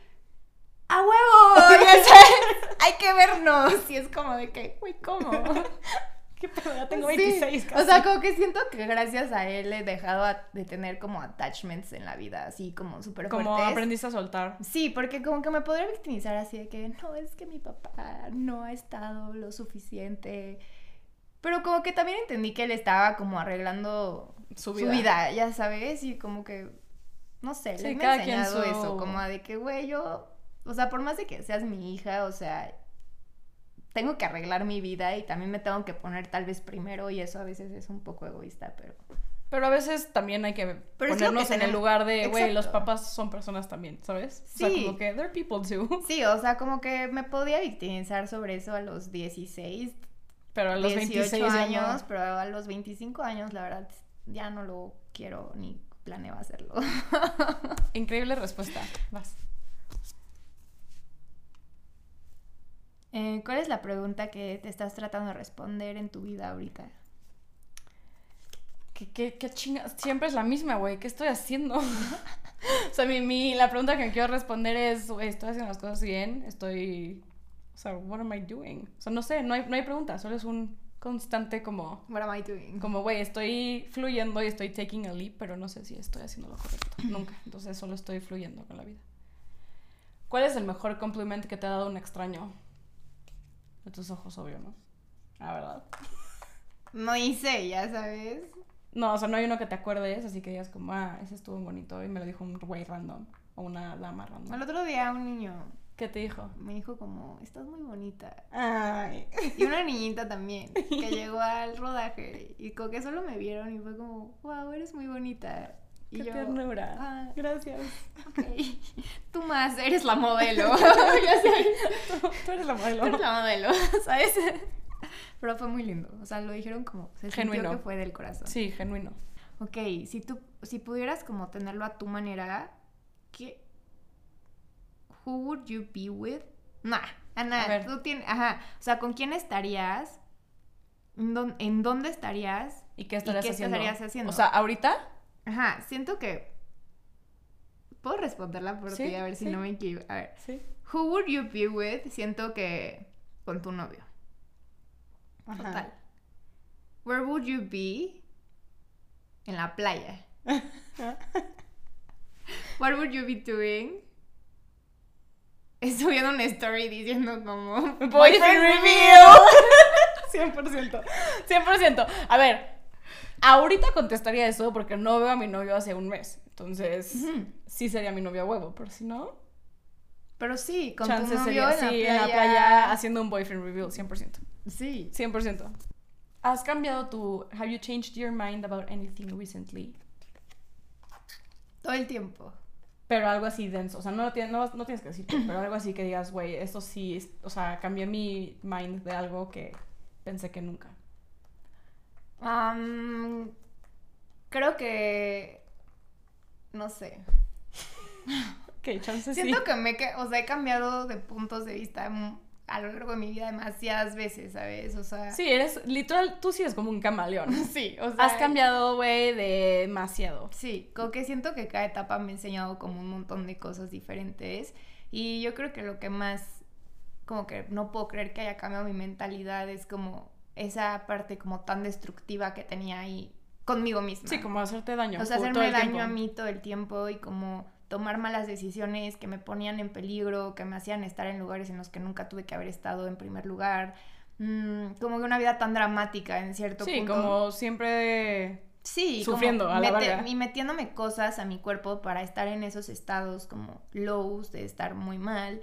C: ¡a huevo! Ya sabes, hay que vernos. Y es como de que,
B: Güey, ¿cómo? ¿Qué pedo? Ya tengo
C: Sí,
B: 26 casi.
C: O sea, como que siento que gracias a él he dejado a- de tener como attachments en la vida, así como súper
B: Como
C: fuertes.
B: aprendiste a soltar.
C: Sí, porque como que me podría victimizar así de que no, es que mi papá no ha estado lo suficiente. Pero como que también entendí que él estaba como arreglando
B: Su
C: su
B: vida.
C: ya sabes, y como que, no sé,
B: Sí,
C: le
B: quien
C: enseñado
B: su-
C: eso, como de que, güey, yo, o sea, por más de que seas mi hija, o sea, tengo que arreglar mi vida y también me tengo que poner tal vez primero y eso a veces es un poco egoísta, pero...
B: Pero a veces también hay que
C: Pero
B: ponernos
C: que
B: en el lugar de, güey, los papás son personas también, ¿sabes? O sea,
C: Sí.
B: como que they're people too.
C: Sí, o sea, como que me podía victimizar sobre eso a los 16,
B: Pero a los
C: 18
B: 26 ya no.
C: años, pero a los 25 años, la verdad, ya no lo quiero ni planeo hacerlo.
B: Increíble respuesta. Vas.
C: Eh, ¿Cuál es la pregunta que te estás tratando de responder en tu vida ahorita?
B: ¿Qué, qué, qué chinga? Siempre es la misma, güey. ¿Qué estoy haciendo? o sea, mi, mi, la pregunta que me quiero responder es, güey, ¿estoy haciendo las cosas bien? Estoy... O sea, what am I doing? O sea, no sé, no hay, no hay pregunta. Solo es un constante como...
C: What am I doing?
B: Como, güey, estoy fluyendo y estoy taking a leap, pero no sé si estoy haciendo lo correcto. Nunca. Entonces solo estoy fluyendo con la vida. ¿Cuál es el mejor compliment que te ha dado un extraño? De tus ojos, obvio, ¿no? Ah, ¿verdad?
C: No hice, ya sabes.
B: No, o sea, no hay uno que te acuerdes, así que digas como, ah, ese estuvo bonito y me lo dijo un güey random o una dama random.
C: El otro día un niño
B: ¿Qué te dijo?
C: me dijo como, estás muy bonita.
B: Ay.
C: Y una niñita también, que llegó al rodaje y como que solo me vieron y fue como, wow, eres muy bonita. Y
B: Qué
C: yo,
B: ternura.
C: "Ah,
B: Gracias.
C: ok. Tú más, eres la modelo. ya sabes.
B: Tú, tú eres la modelo.
C: Tú eres la modelo, ¿sabes? Pero fue muy lindo. O sea, lo dijeron como, se
B: Genuino.
C: que fue del corazón.
B: Sí, genuino.
C: Ok, si tú, si pudieras como tenerlo a tu manera, ¿qué? Who would you be with? Nah, Ana,
B: A ver.
C: tú tienes, ajá, o sea, ¿con quién estarías? ¿En, dónde- estarías?
B: ¿Y qué estarías
C: qué
B: haciendo?
C: estarías haciendo?
B: O sea, ahorita
C: Ajá, siento que puedo responderla por
B: Sí,
C: ti a ver si
B: sí.
C: no me equivoco. A ver,
B: Sí.
C: who would you be with? Siento que con tu novio. Total. Where would you be? En la playa. What would you be doing? Subiendo una story diciendo como
B: Boyfriend review. 100%. 100%. A ver, ahorita contestaría eso porque no veo a mi novio hace un mes. Entonces, sí sería mi novio a huevo, pero si no,
C: Pero sí, con
B: chance
C: tu novio
B: sería
C: en, la
B: sí,
C: playa.
B: en la playa haciendo un boyfriend review, 100%.
C: Sí.
B: 100%. ¿Has cambiado tu... Have you changed your mind about anything recently?
C: Todo el tiempo.
B: Pero algo así denso. O sea, no, lo tienes, no, no tienes que decir, pero algo así que digas, güey, esto sí... es- O sea, cambié mi mind de algo que pensé que nunca.
C: Am, creo que no sé.
B: Ok, chance sí.
C: Siento que me o sea, he cambiado de puntos de vista a lo largo de mi vida demasiadas veces, ¿sabes? O sea,
B: Sí, eres... Literal, tú sí eres como un camaleón.
C: sí, o sea,
B: Has cambiado, güey, demasiado.
C: Sí, como que siento que cada etapa me ha enseñado como un montón de cosas diferentes y yo creo que lo que más como que no puedo creer que haya cambiado mi mentalidad es como esa parte como tan destructiva que tenía ahí conmigo misma.
B: Sí, como hacerte daño.
C: O sea, hacerme daño
B: tiempo.
C: a mí todo el tiempo y como tomar malas decisiones que me ponían en peligro, que me hacían estar en lugares en los que nunca tuve que haber estado en primer lugar. Mm, como que una vida tan dramática en cierto
B: Sí,
C: punto.
B: como siempre...
C: Sí,
B: sufriendo a la
C: mete- y metiéndome cosas a mi cuerpo para estar en esos estados como lows, de estar muy mal.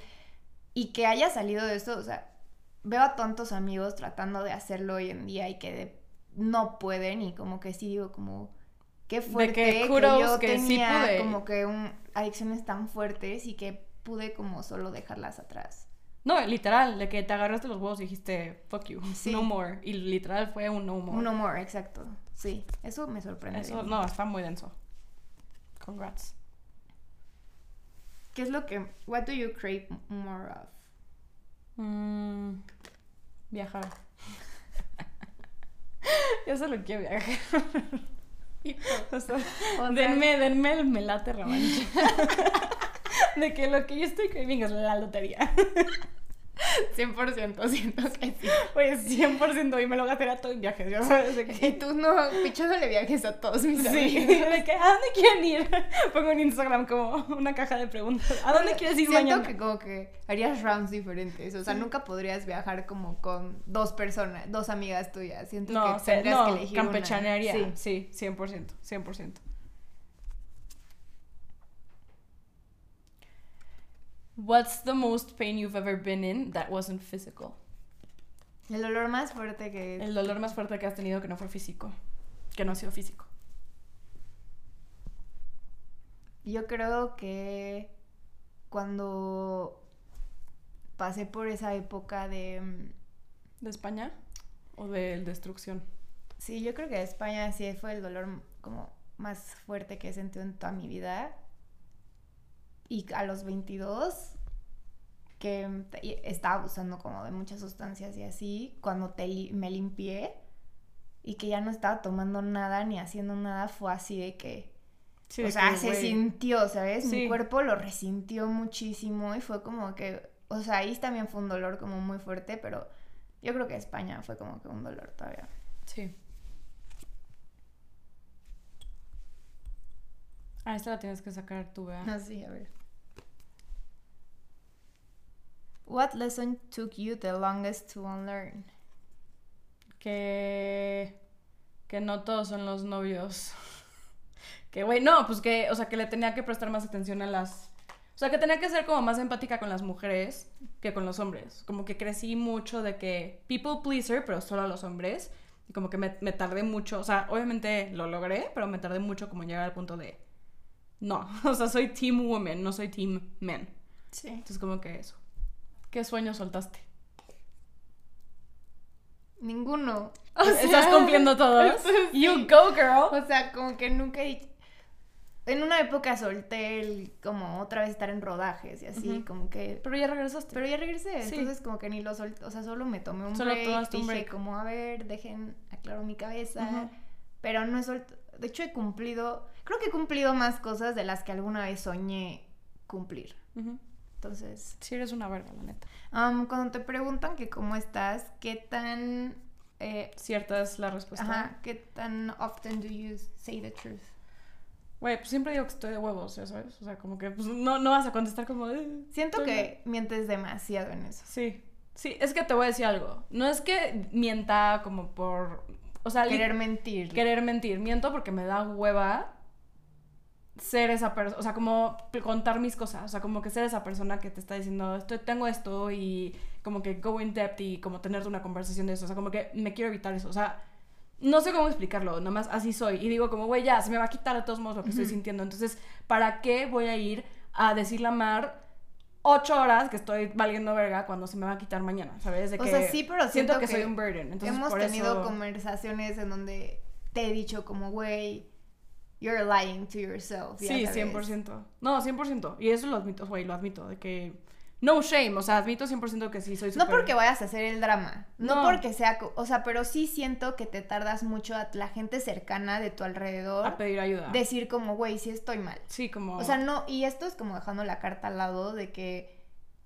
C: Y que haya salido de eso, o sea, veo a tantos amigos tratando de hacerlo hoy en día y que de- no pueden y como que sí digo como qué fuerte
B: que
C: que,
B: kudos
C: yo
B: que sí
C: tenía
B: pude.
C: como que un, adicciones tan fuertes y que pude como solo dejarlas atrás.
B: No, literal, de que te agarraste los huevos y dijiste, fuck you,
C: Sí.
B: no more. Y literal fue un no more.
C: Un no more, exacto. Sí, eso me sorprende. de
B: Eso, no, está muy denso. Congrats.
C: ¿Qué es lo que... What do you crave more of?
B: Mm, viajar. Yo solo quiero viajar. O sea,
C: O sea-
B: denme, denme el melate revancha. De que lo que yo estoy craving es la lotería.
C: 100% siento que sí.
B: Pues 100% y me lo gastaría todo en viajes, ya sabes de
C: Y
B: que...
C: tú no, pichándole viajes a todos mis
B: Sí,
C: amigos.
B: de que ¿a dónde quieren ir? Pongo en Instagram como una caja de preguntas. ¿A dónde quieres ir
C: Siento
B: mañana?
C: que como que harías rounds diferentes. O sea, nunca podrías viajar como con dos personas, dos amigas tuyas. Siento
B: No,
C: que tendrías
B: no,
C: que elegir una.
B: campechanearía.
C: Sí.
B: Sí, 100%, 100%. What's the most pain you've ever been in that wasn't physical?
C: El dolor más fuerte que...
B: El dolor más fuerte que has tenido que no fue físico. Que no ha sido físico.
C: Yo creo que cuando pasé por esa época de... mm,
B: ¿De España? ¿O de destrucción?
C: Sí, yo creo que España sí fue el dolor como más fuerte que he sentido en toda mi vida. Y a los 22, que estaba abusando como de muchas sustancias y así, cuando te li- me limpié y que ya no estaba tomando nada ni haciendo nada, fue así de que...
B: Sí,
C: o
B: de
C: sea,
B: que,
C: se sintió, ¿sabes?
B: Sí.
C: Mi cuerpo lo resintió muchísimo y fue como que... O sea, ahí también fue un dolor como muy fuerte, pero yo creo que España fue como que un dolor todavía.
B: Sí. Ah, esta la tienes que sacar tú, vea.
C: Así, a ver. What lesson took you the longest to unlearn?
B: Que. Que no todos son los novios. Que, güey, no, pues que, o sea, que le tenía que prestar más atención a las. O sea, que tenía que ser como más empática con las mujeres que con los hombres. Como que crecí mucho de que people pleaser, pero solo a los hombres. Y como que me, me tardé mucho. O sea, obviamente lo logré, pero me tardé mucho como en llegar al punto de. No, o sea, soy team woman, no soy team men.
C: Sí.
B: Entonces, como que eso. ¿Qué sueño soltaste?
C: Ninguno.
B: Estás cumpliendo todos.
C: Sí.
B: You go, girl.
C: O sea, como que nunca he dicho- En una época solté el como otra vez estar en rodajes y así, como que...
B: Pero ya regresaste.
C: Pero ya regresé,
B: Sí.
C: entonces como que ni lo solté, o sea, solo me tomé un
B: Solo
C: break,
B: tomaste un
C: dije
B: break.
C: como, a ver, dejen, aclaro mi cabeza, pero no he soltado, de hecho he cumplido, creo que he cumplido más cosas de las que alguna vez soñé cumplir,
B: Ujú.
C: Entonces...
B: Sí, eres una verga, la neta.
C: Cuando te preguntan que cómo estás, ¿qué tan... eh,
B: Cierta es la respuesta.
C: ajá, ¿qué tan often do you say the truth?
B: Güey, pues siempre digo que estoy de huevos, ya sabes. O sea, como que pues, no, no vas a contestar como. "Eh,
C: Siento que mientes demasiado en eso.
B: mal". Sí. Sí, es que te voy a decir algo. No es que mienta como por. O sea,
C: Querer mentir.
B: querer mentir. Miento porque me da hueva ser esa persona. O sea, como contar mis cosas. O sea, como que ser esa persona que te está diciendo, estoy, tengo esto y como que go in depth y como tenerte una conversación de eso. O sea, como que me quiero evitar eso. O sea, no sé cómo explicarlo, nomás así soy. Y digo como, güey, ya, se me va a quitar de todos modos lo que estoy sintiendo. Entonces, ¿para qué voy a ir a decirle a Mar ocho horas que estoy valiendo verga cuando se me va a quitar mañana? ¿Sabes? De
C: O
B: que
C: sea, sí, pero
B: siento
C: siento
B: que,
C: que
B: soy un burden. Entonces,
C: Hemos
B: por
C: tenido
B: eso...
C: conversaciones en donde te he dicho como, güey, you're lying to yourself.
B: Sí,
C: sabes.
B: 100%. No, 100%. Y eso lo admito, güey, lo admito. De que. No shame. O sea, admito 100% que sí soy
C: No
B: súper-
C: porque vayas a hacer el drama, no,
B: No.
C: porque sea, o sea, pero sí siento que te tardas mucho a la gente cercana de tu alrededor
B: A pedir ayuda.
C: decir como, güey, sí estoy mal.
B: Sí, como.
C: O sea, no, y esto es como dejando la carta al lado de que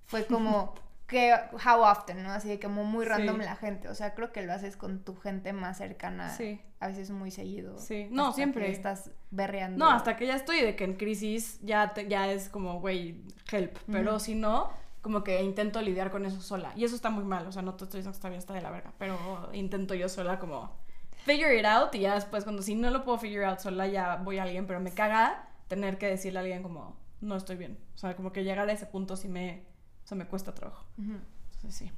C: fue como que how often, ¿no? Así de como muy random
B: Sí.
C: la gente. O sea, creo que lo haces con tu gente más cercana.
B: Sí.
C: A veces muy seguido.
B: Sí. No,
C: hasta
B: siempre.
C: que estás berreando.
B: No, hasta que ya estoy de que en crisis ya, te- ya es como, güey, help. Pero si no, como que intento lidiar con eso sola. Y eso está muy mal. O sea, no te estoy diciendo que está bien, está de la verga. Pero intento yo sola como figure it out. Y ya después, cuando si no lo puedo figure out sola, ya voy a alguien. Pero me caga tener que decirle a alguien como, no estoy bien. O sea, como que llegar a ese punto sí me, o sea, me cuesta trabajo. Entonces sí.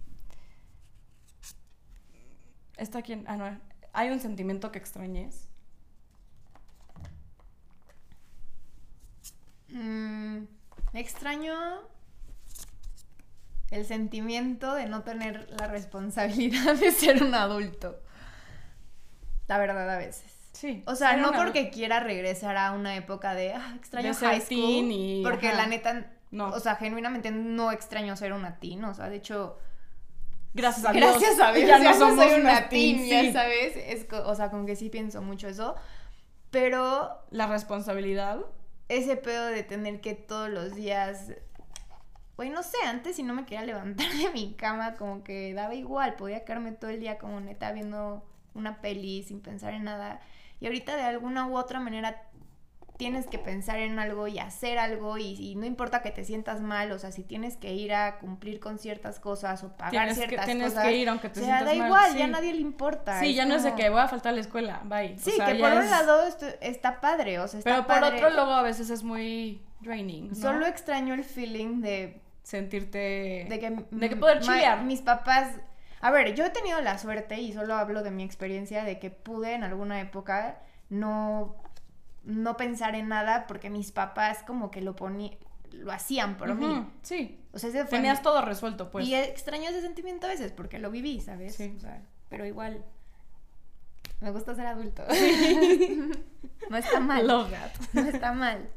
B: ¿Está aquí? en- Ah, no. ¿Hay un sentimiento que extrañes?
C: Mm, extraño el sentimiento de no tener la responsabilidad de ser un adulto. La verdad, a veces.
B: Sí.
C: O sea, no porque quiera regresar a una época de ah, extraño
B: De
C: high school.
B: y-
C: porque
B: ajá.
C: la neta,
B: No.
C: o sea, genuinamente no extraño ser una teen. O sea, de hecho,
B: Gracias a Dios.
C: gracias a Dios,
B: Ya
C: ya,
B: no somos
C: soy una
B: unas
C: teen,
B: teen,
C: ya sabes. Es, o sea, como que sí pienso mucho eso. Pero
B: La responsabilidad.
C: ese pedo de tener que todos los días. Güey, no sé, antes si no me quería levantar de mi cama, como que daba igual, podía quedarme todo el día como neta viendo una peli sin pensar en nada. Y ahorita de alguna u otra manera tienes que pensar en algo y hacer algo y, y no importa que te sientas mal, o sea, si tienes que ir a cumplir con ciertas cosas o pagar
B: Tienes que,
C: ciertas
B: tienes
C: cosas.
B: que ir aunque te
C: o sea,
B: sientas
C: da
B: mal,
C: igual,
B: sí.
C: ya a nadie le importa.
B: Sí, ya no es de que voy a faltar a la escuela, bye.
C: Sí,
B: O sea,
C: que por un lado esto está padre, o sea, está
B: Pero por
C: padre.
B: otro luego a veces es muy draining, ¿no?
C: Solo extraño el feeling de
B: sentirte
C: de que,
B: de que poder chilear.
C: mis papás a ver yo he tenido la suerte y solo hablo de mi experiencia de que pude en alguna época no no pensar en nada porque mis papás como que lo ponían lo hacían por mí
B: Sí.
C: o sea ese fue
B: Tenías
C: mi-
B: todo resuelto, pues.
C: y extraño ese sentimiento a veces porque lo viví sabes
B: Sí.
C: O sea, pero igual me gusta ser adulto no está mal
B: Love that.
C: no está mal.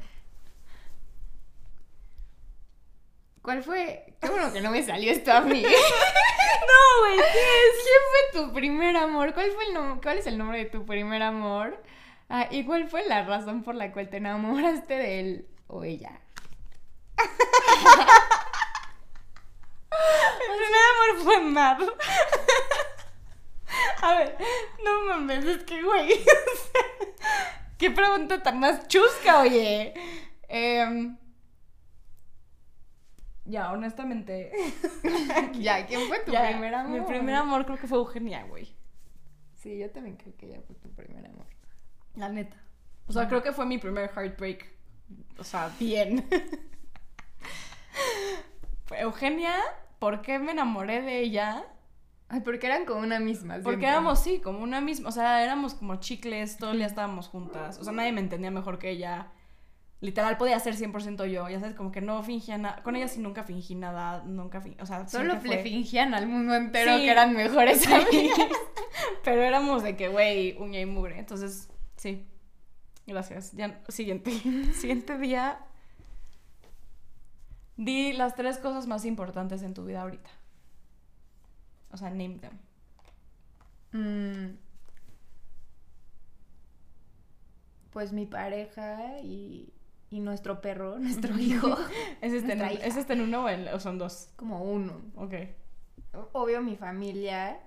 C: ¿Cuál fue? Qué bueno que no me salió esto a mí.
B: No, güey,
C: ¿Quién fue tu primer amor? ¿Cuál fue el ¿Cuál es el nombre de tu primer amor? Ah, ¿Y cuál fue la razón por la cual te enamoraste de él o ella?
B: Mi primer amor fue Mar. A ver, no mames, es que, güey. Qué pregunta tan más chusca, oye. Em, ya, honestamente.
C: Ya, ¿quién fue tu
B: ya,
C: primer amor?
B: Mi primer amor creo que fue Eugenia, güey.
C: Sí, yo también creo que ella fue tu primer amor.
B: La neta. O sea, creo que fue mi primer heartbreak. O sea, bien. Eugenia, ¿por qué me enamoré de ella?
C: Ay, porque eran como una misma.
B: Porque
C: siempre.
B: éramos, sí, como una misma, o sea, éramos como chicles, todo el día estábamos juntas, o sea, nadie me entendía mejor que ella. Literal, podía ser 100% yo, ya sabes, como que no fingía nada, con ella sí nunca fingí nada, nunca fingí, o sea,
C: Solo le
B: fue-
C: fingían al mundo entero
B: Sí.
C: que eran mejores
B: Sí.
C: amigas.
B: Pero éramos de que, güey, uña y mugre, entonces, sí. Gracias. Ya, siguiente. Siguiente día. Di las tres cosas más importantes en tu vida ahorita. O sea, name them.
C: Mm. Pues mi pareja y, y nuestro perro, nuestro hijo,
B: ¿Es este, en,
C: Nuestra
B: un-
C: hija.
B: ¿Es este uno o, en- o son dos?
C: como uno.
B: Ok.
C: Obvio mi familia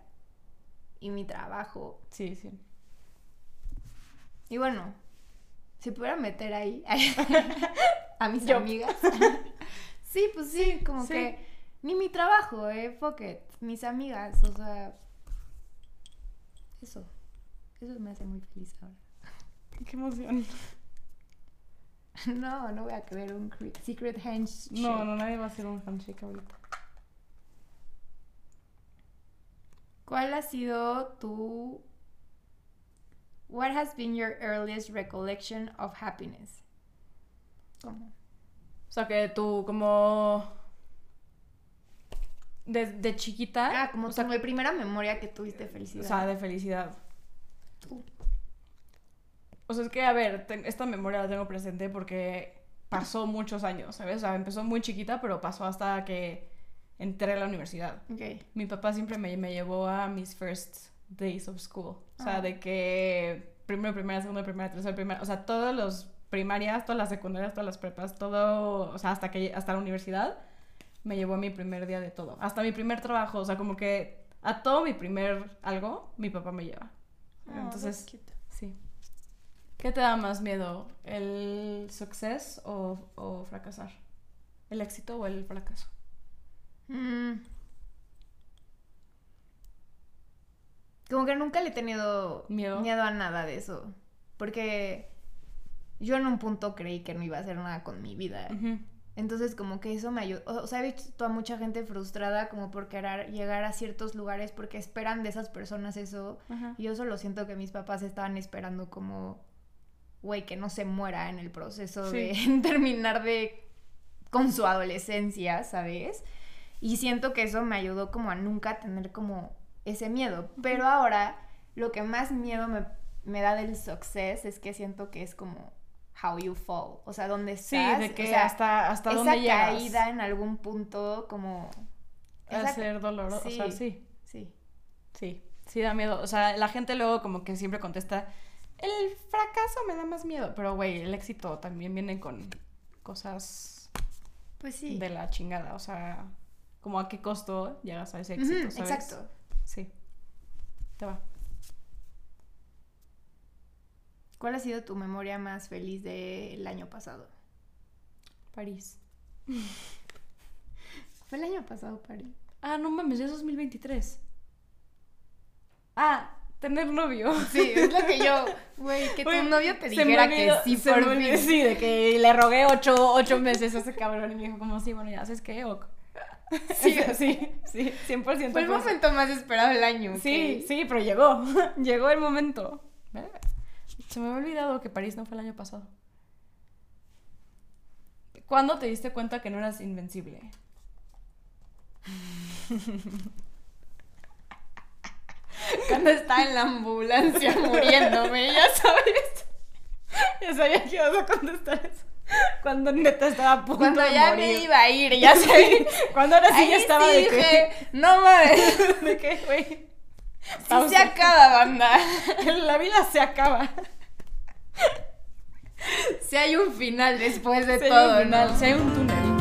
C: y mi trabajo.
B: Sí, sí.
C: Y bueno, si pudiera meter ahí a mis
B: Yo.
C: amigas. sí, pues sí, como
B: sí.
C: que ni mi trabajo, eh, fuck it, mis amigas, o sea, eso. Eso me hace muy feliz ahora.
B: Qué emoción.
C: No, no voy a querer un cre- secret handshake.
B: No, no, nadie va a hacer un handshake ahorita.
C: ¿Cuál ha sido tu What has been your earliest recollection of happiness? ¿Cómo?
B: O sea, que tú como... De, de chiquita...
C: Ah, como
B: o sea,
C: tu primera memoria que tuviste de felicidad.
B: o sea, de felicidad.
C: Tú.
B: O sea, es que, a ver, esta memoria la tengo presente porque pasó muchos años, ¿sabes? O sea, empezó muy chiquita, pero pasó hasta que entré a la universidad.
C: Ok.
B: Mi papá siempre me, me llevó a mis first days of school. O sea,
C: Ah.
B: de que primero, primera, segunda, primera, tercera, primera. O sea, todos los primarias, todas las secundarias, todas las prepas, todo. O sea, hasta que hasta la universidad me llevó a mi primer día de todo. Hasta mi primer trabajo. O sea, como que a todo mi primer algo, mi papá me lleva.
C: Ah,
B: Entonces, sí. ¿Qué te da más miedo? ¿El success o, o fracasar? ¿El éxito o el fracaso?
C: Mm. Como que nunca le he tenido
B: Miedo.
C: a nada de eso. Porque yo en un punto creí que no iba a hacer nada con mi vida. Entonces como que eso me ayudó. O sea, he visto a mucha gente frustrada como por querer llegar a ciertos lugares porque esperan de esas personas eso. Y yo solo siento que mis papás estaban esperando como, güey, que no se muera en el proceso
B: Sí.
C: de terminar de con su adolescencia, ¿sabes? Y siento que eso me ayudó como a nunca tener como ese miedo. Pero ahora lo que más miedo me me da del success es que siento que es como how you fall. O sea, donde
B: Sí,
C: estás.
B: de que
C: o sea,
B: hasta, hasta
C: esa
B: dónde llegas.
C: caída en algún punto como...
B: Va a
C: esa-
B: ser doloroso. O sea,
C: Sí.
B: sí.
C: Sí.
B: Sí, sí da miedo. O sea, la gente luego como que siempre contesta, el fracaso me da más miedo. Pero, güey, el éxito también viene con cosas
C: Pues sí.
B: de la chingada. O sea, como a qué costo llegas a ese éxito, ¿sabes?
C: exacto.
B: Sí. Te va.
C: ¿Cuál ha sido tu memoria más feliz del año pasado?
B: París.
C: Fue el año pasado, París.
B: Ah, no mames, ya es 2023. Ah, tener novio.
C: Sí, es lo que yo, güey, que tu novio te dijera
B: olvidó-
C: que sí por fin.
B: Sí, de que le rogué ocho, ocho meses a ese cabrón y me dijo como, sí, bueno, ya sabes qué, ok.
C: Sí.
B: sí, sí, 100%.
C: Fue el momento más esperado del año.
B: Sí, sí, pero llegó. llegó el momento. Se me había olvidado que París no fue el año pasado. ¿Cuándo te diste cuenta que no eras invencible?
C: Cuando estaba en la ambulancia muriéndome, ya sabes.
B: Ya sabía que ibas a contestar eso. Cuando neta estaba a punto
C: Cuando
B: de
C: ya
B: morir.
C: me iba a ir, ya sabes.
B: Cuando ahora sí ya estaba
C: sí
B: de
C: dije, no mames,
B: que... ¿De qué, güey?
C: sí
B: Pausa.
C: se acaba, banda.
B: La vida se acaba.
C: Si hay un final después de todo,
B: un final,
C: ¿no?
B: si hay un túnel.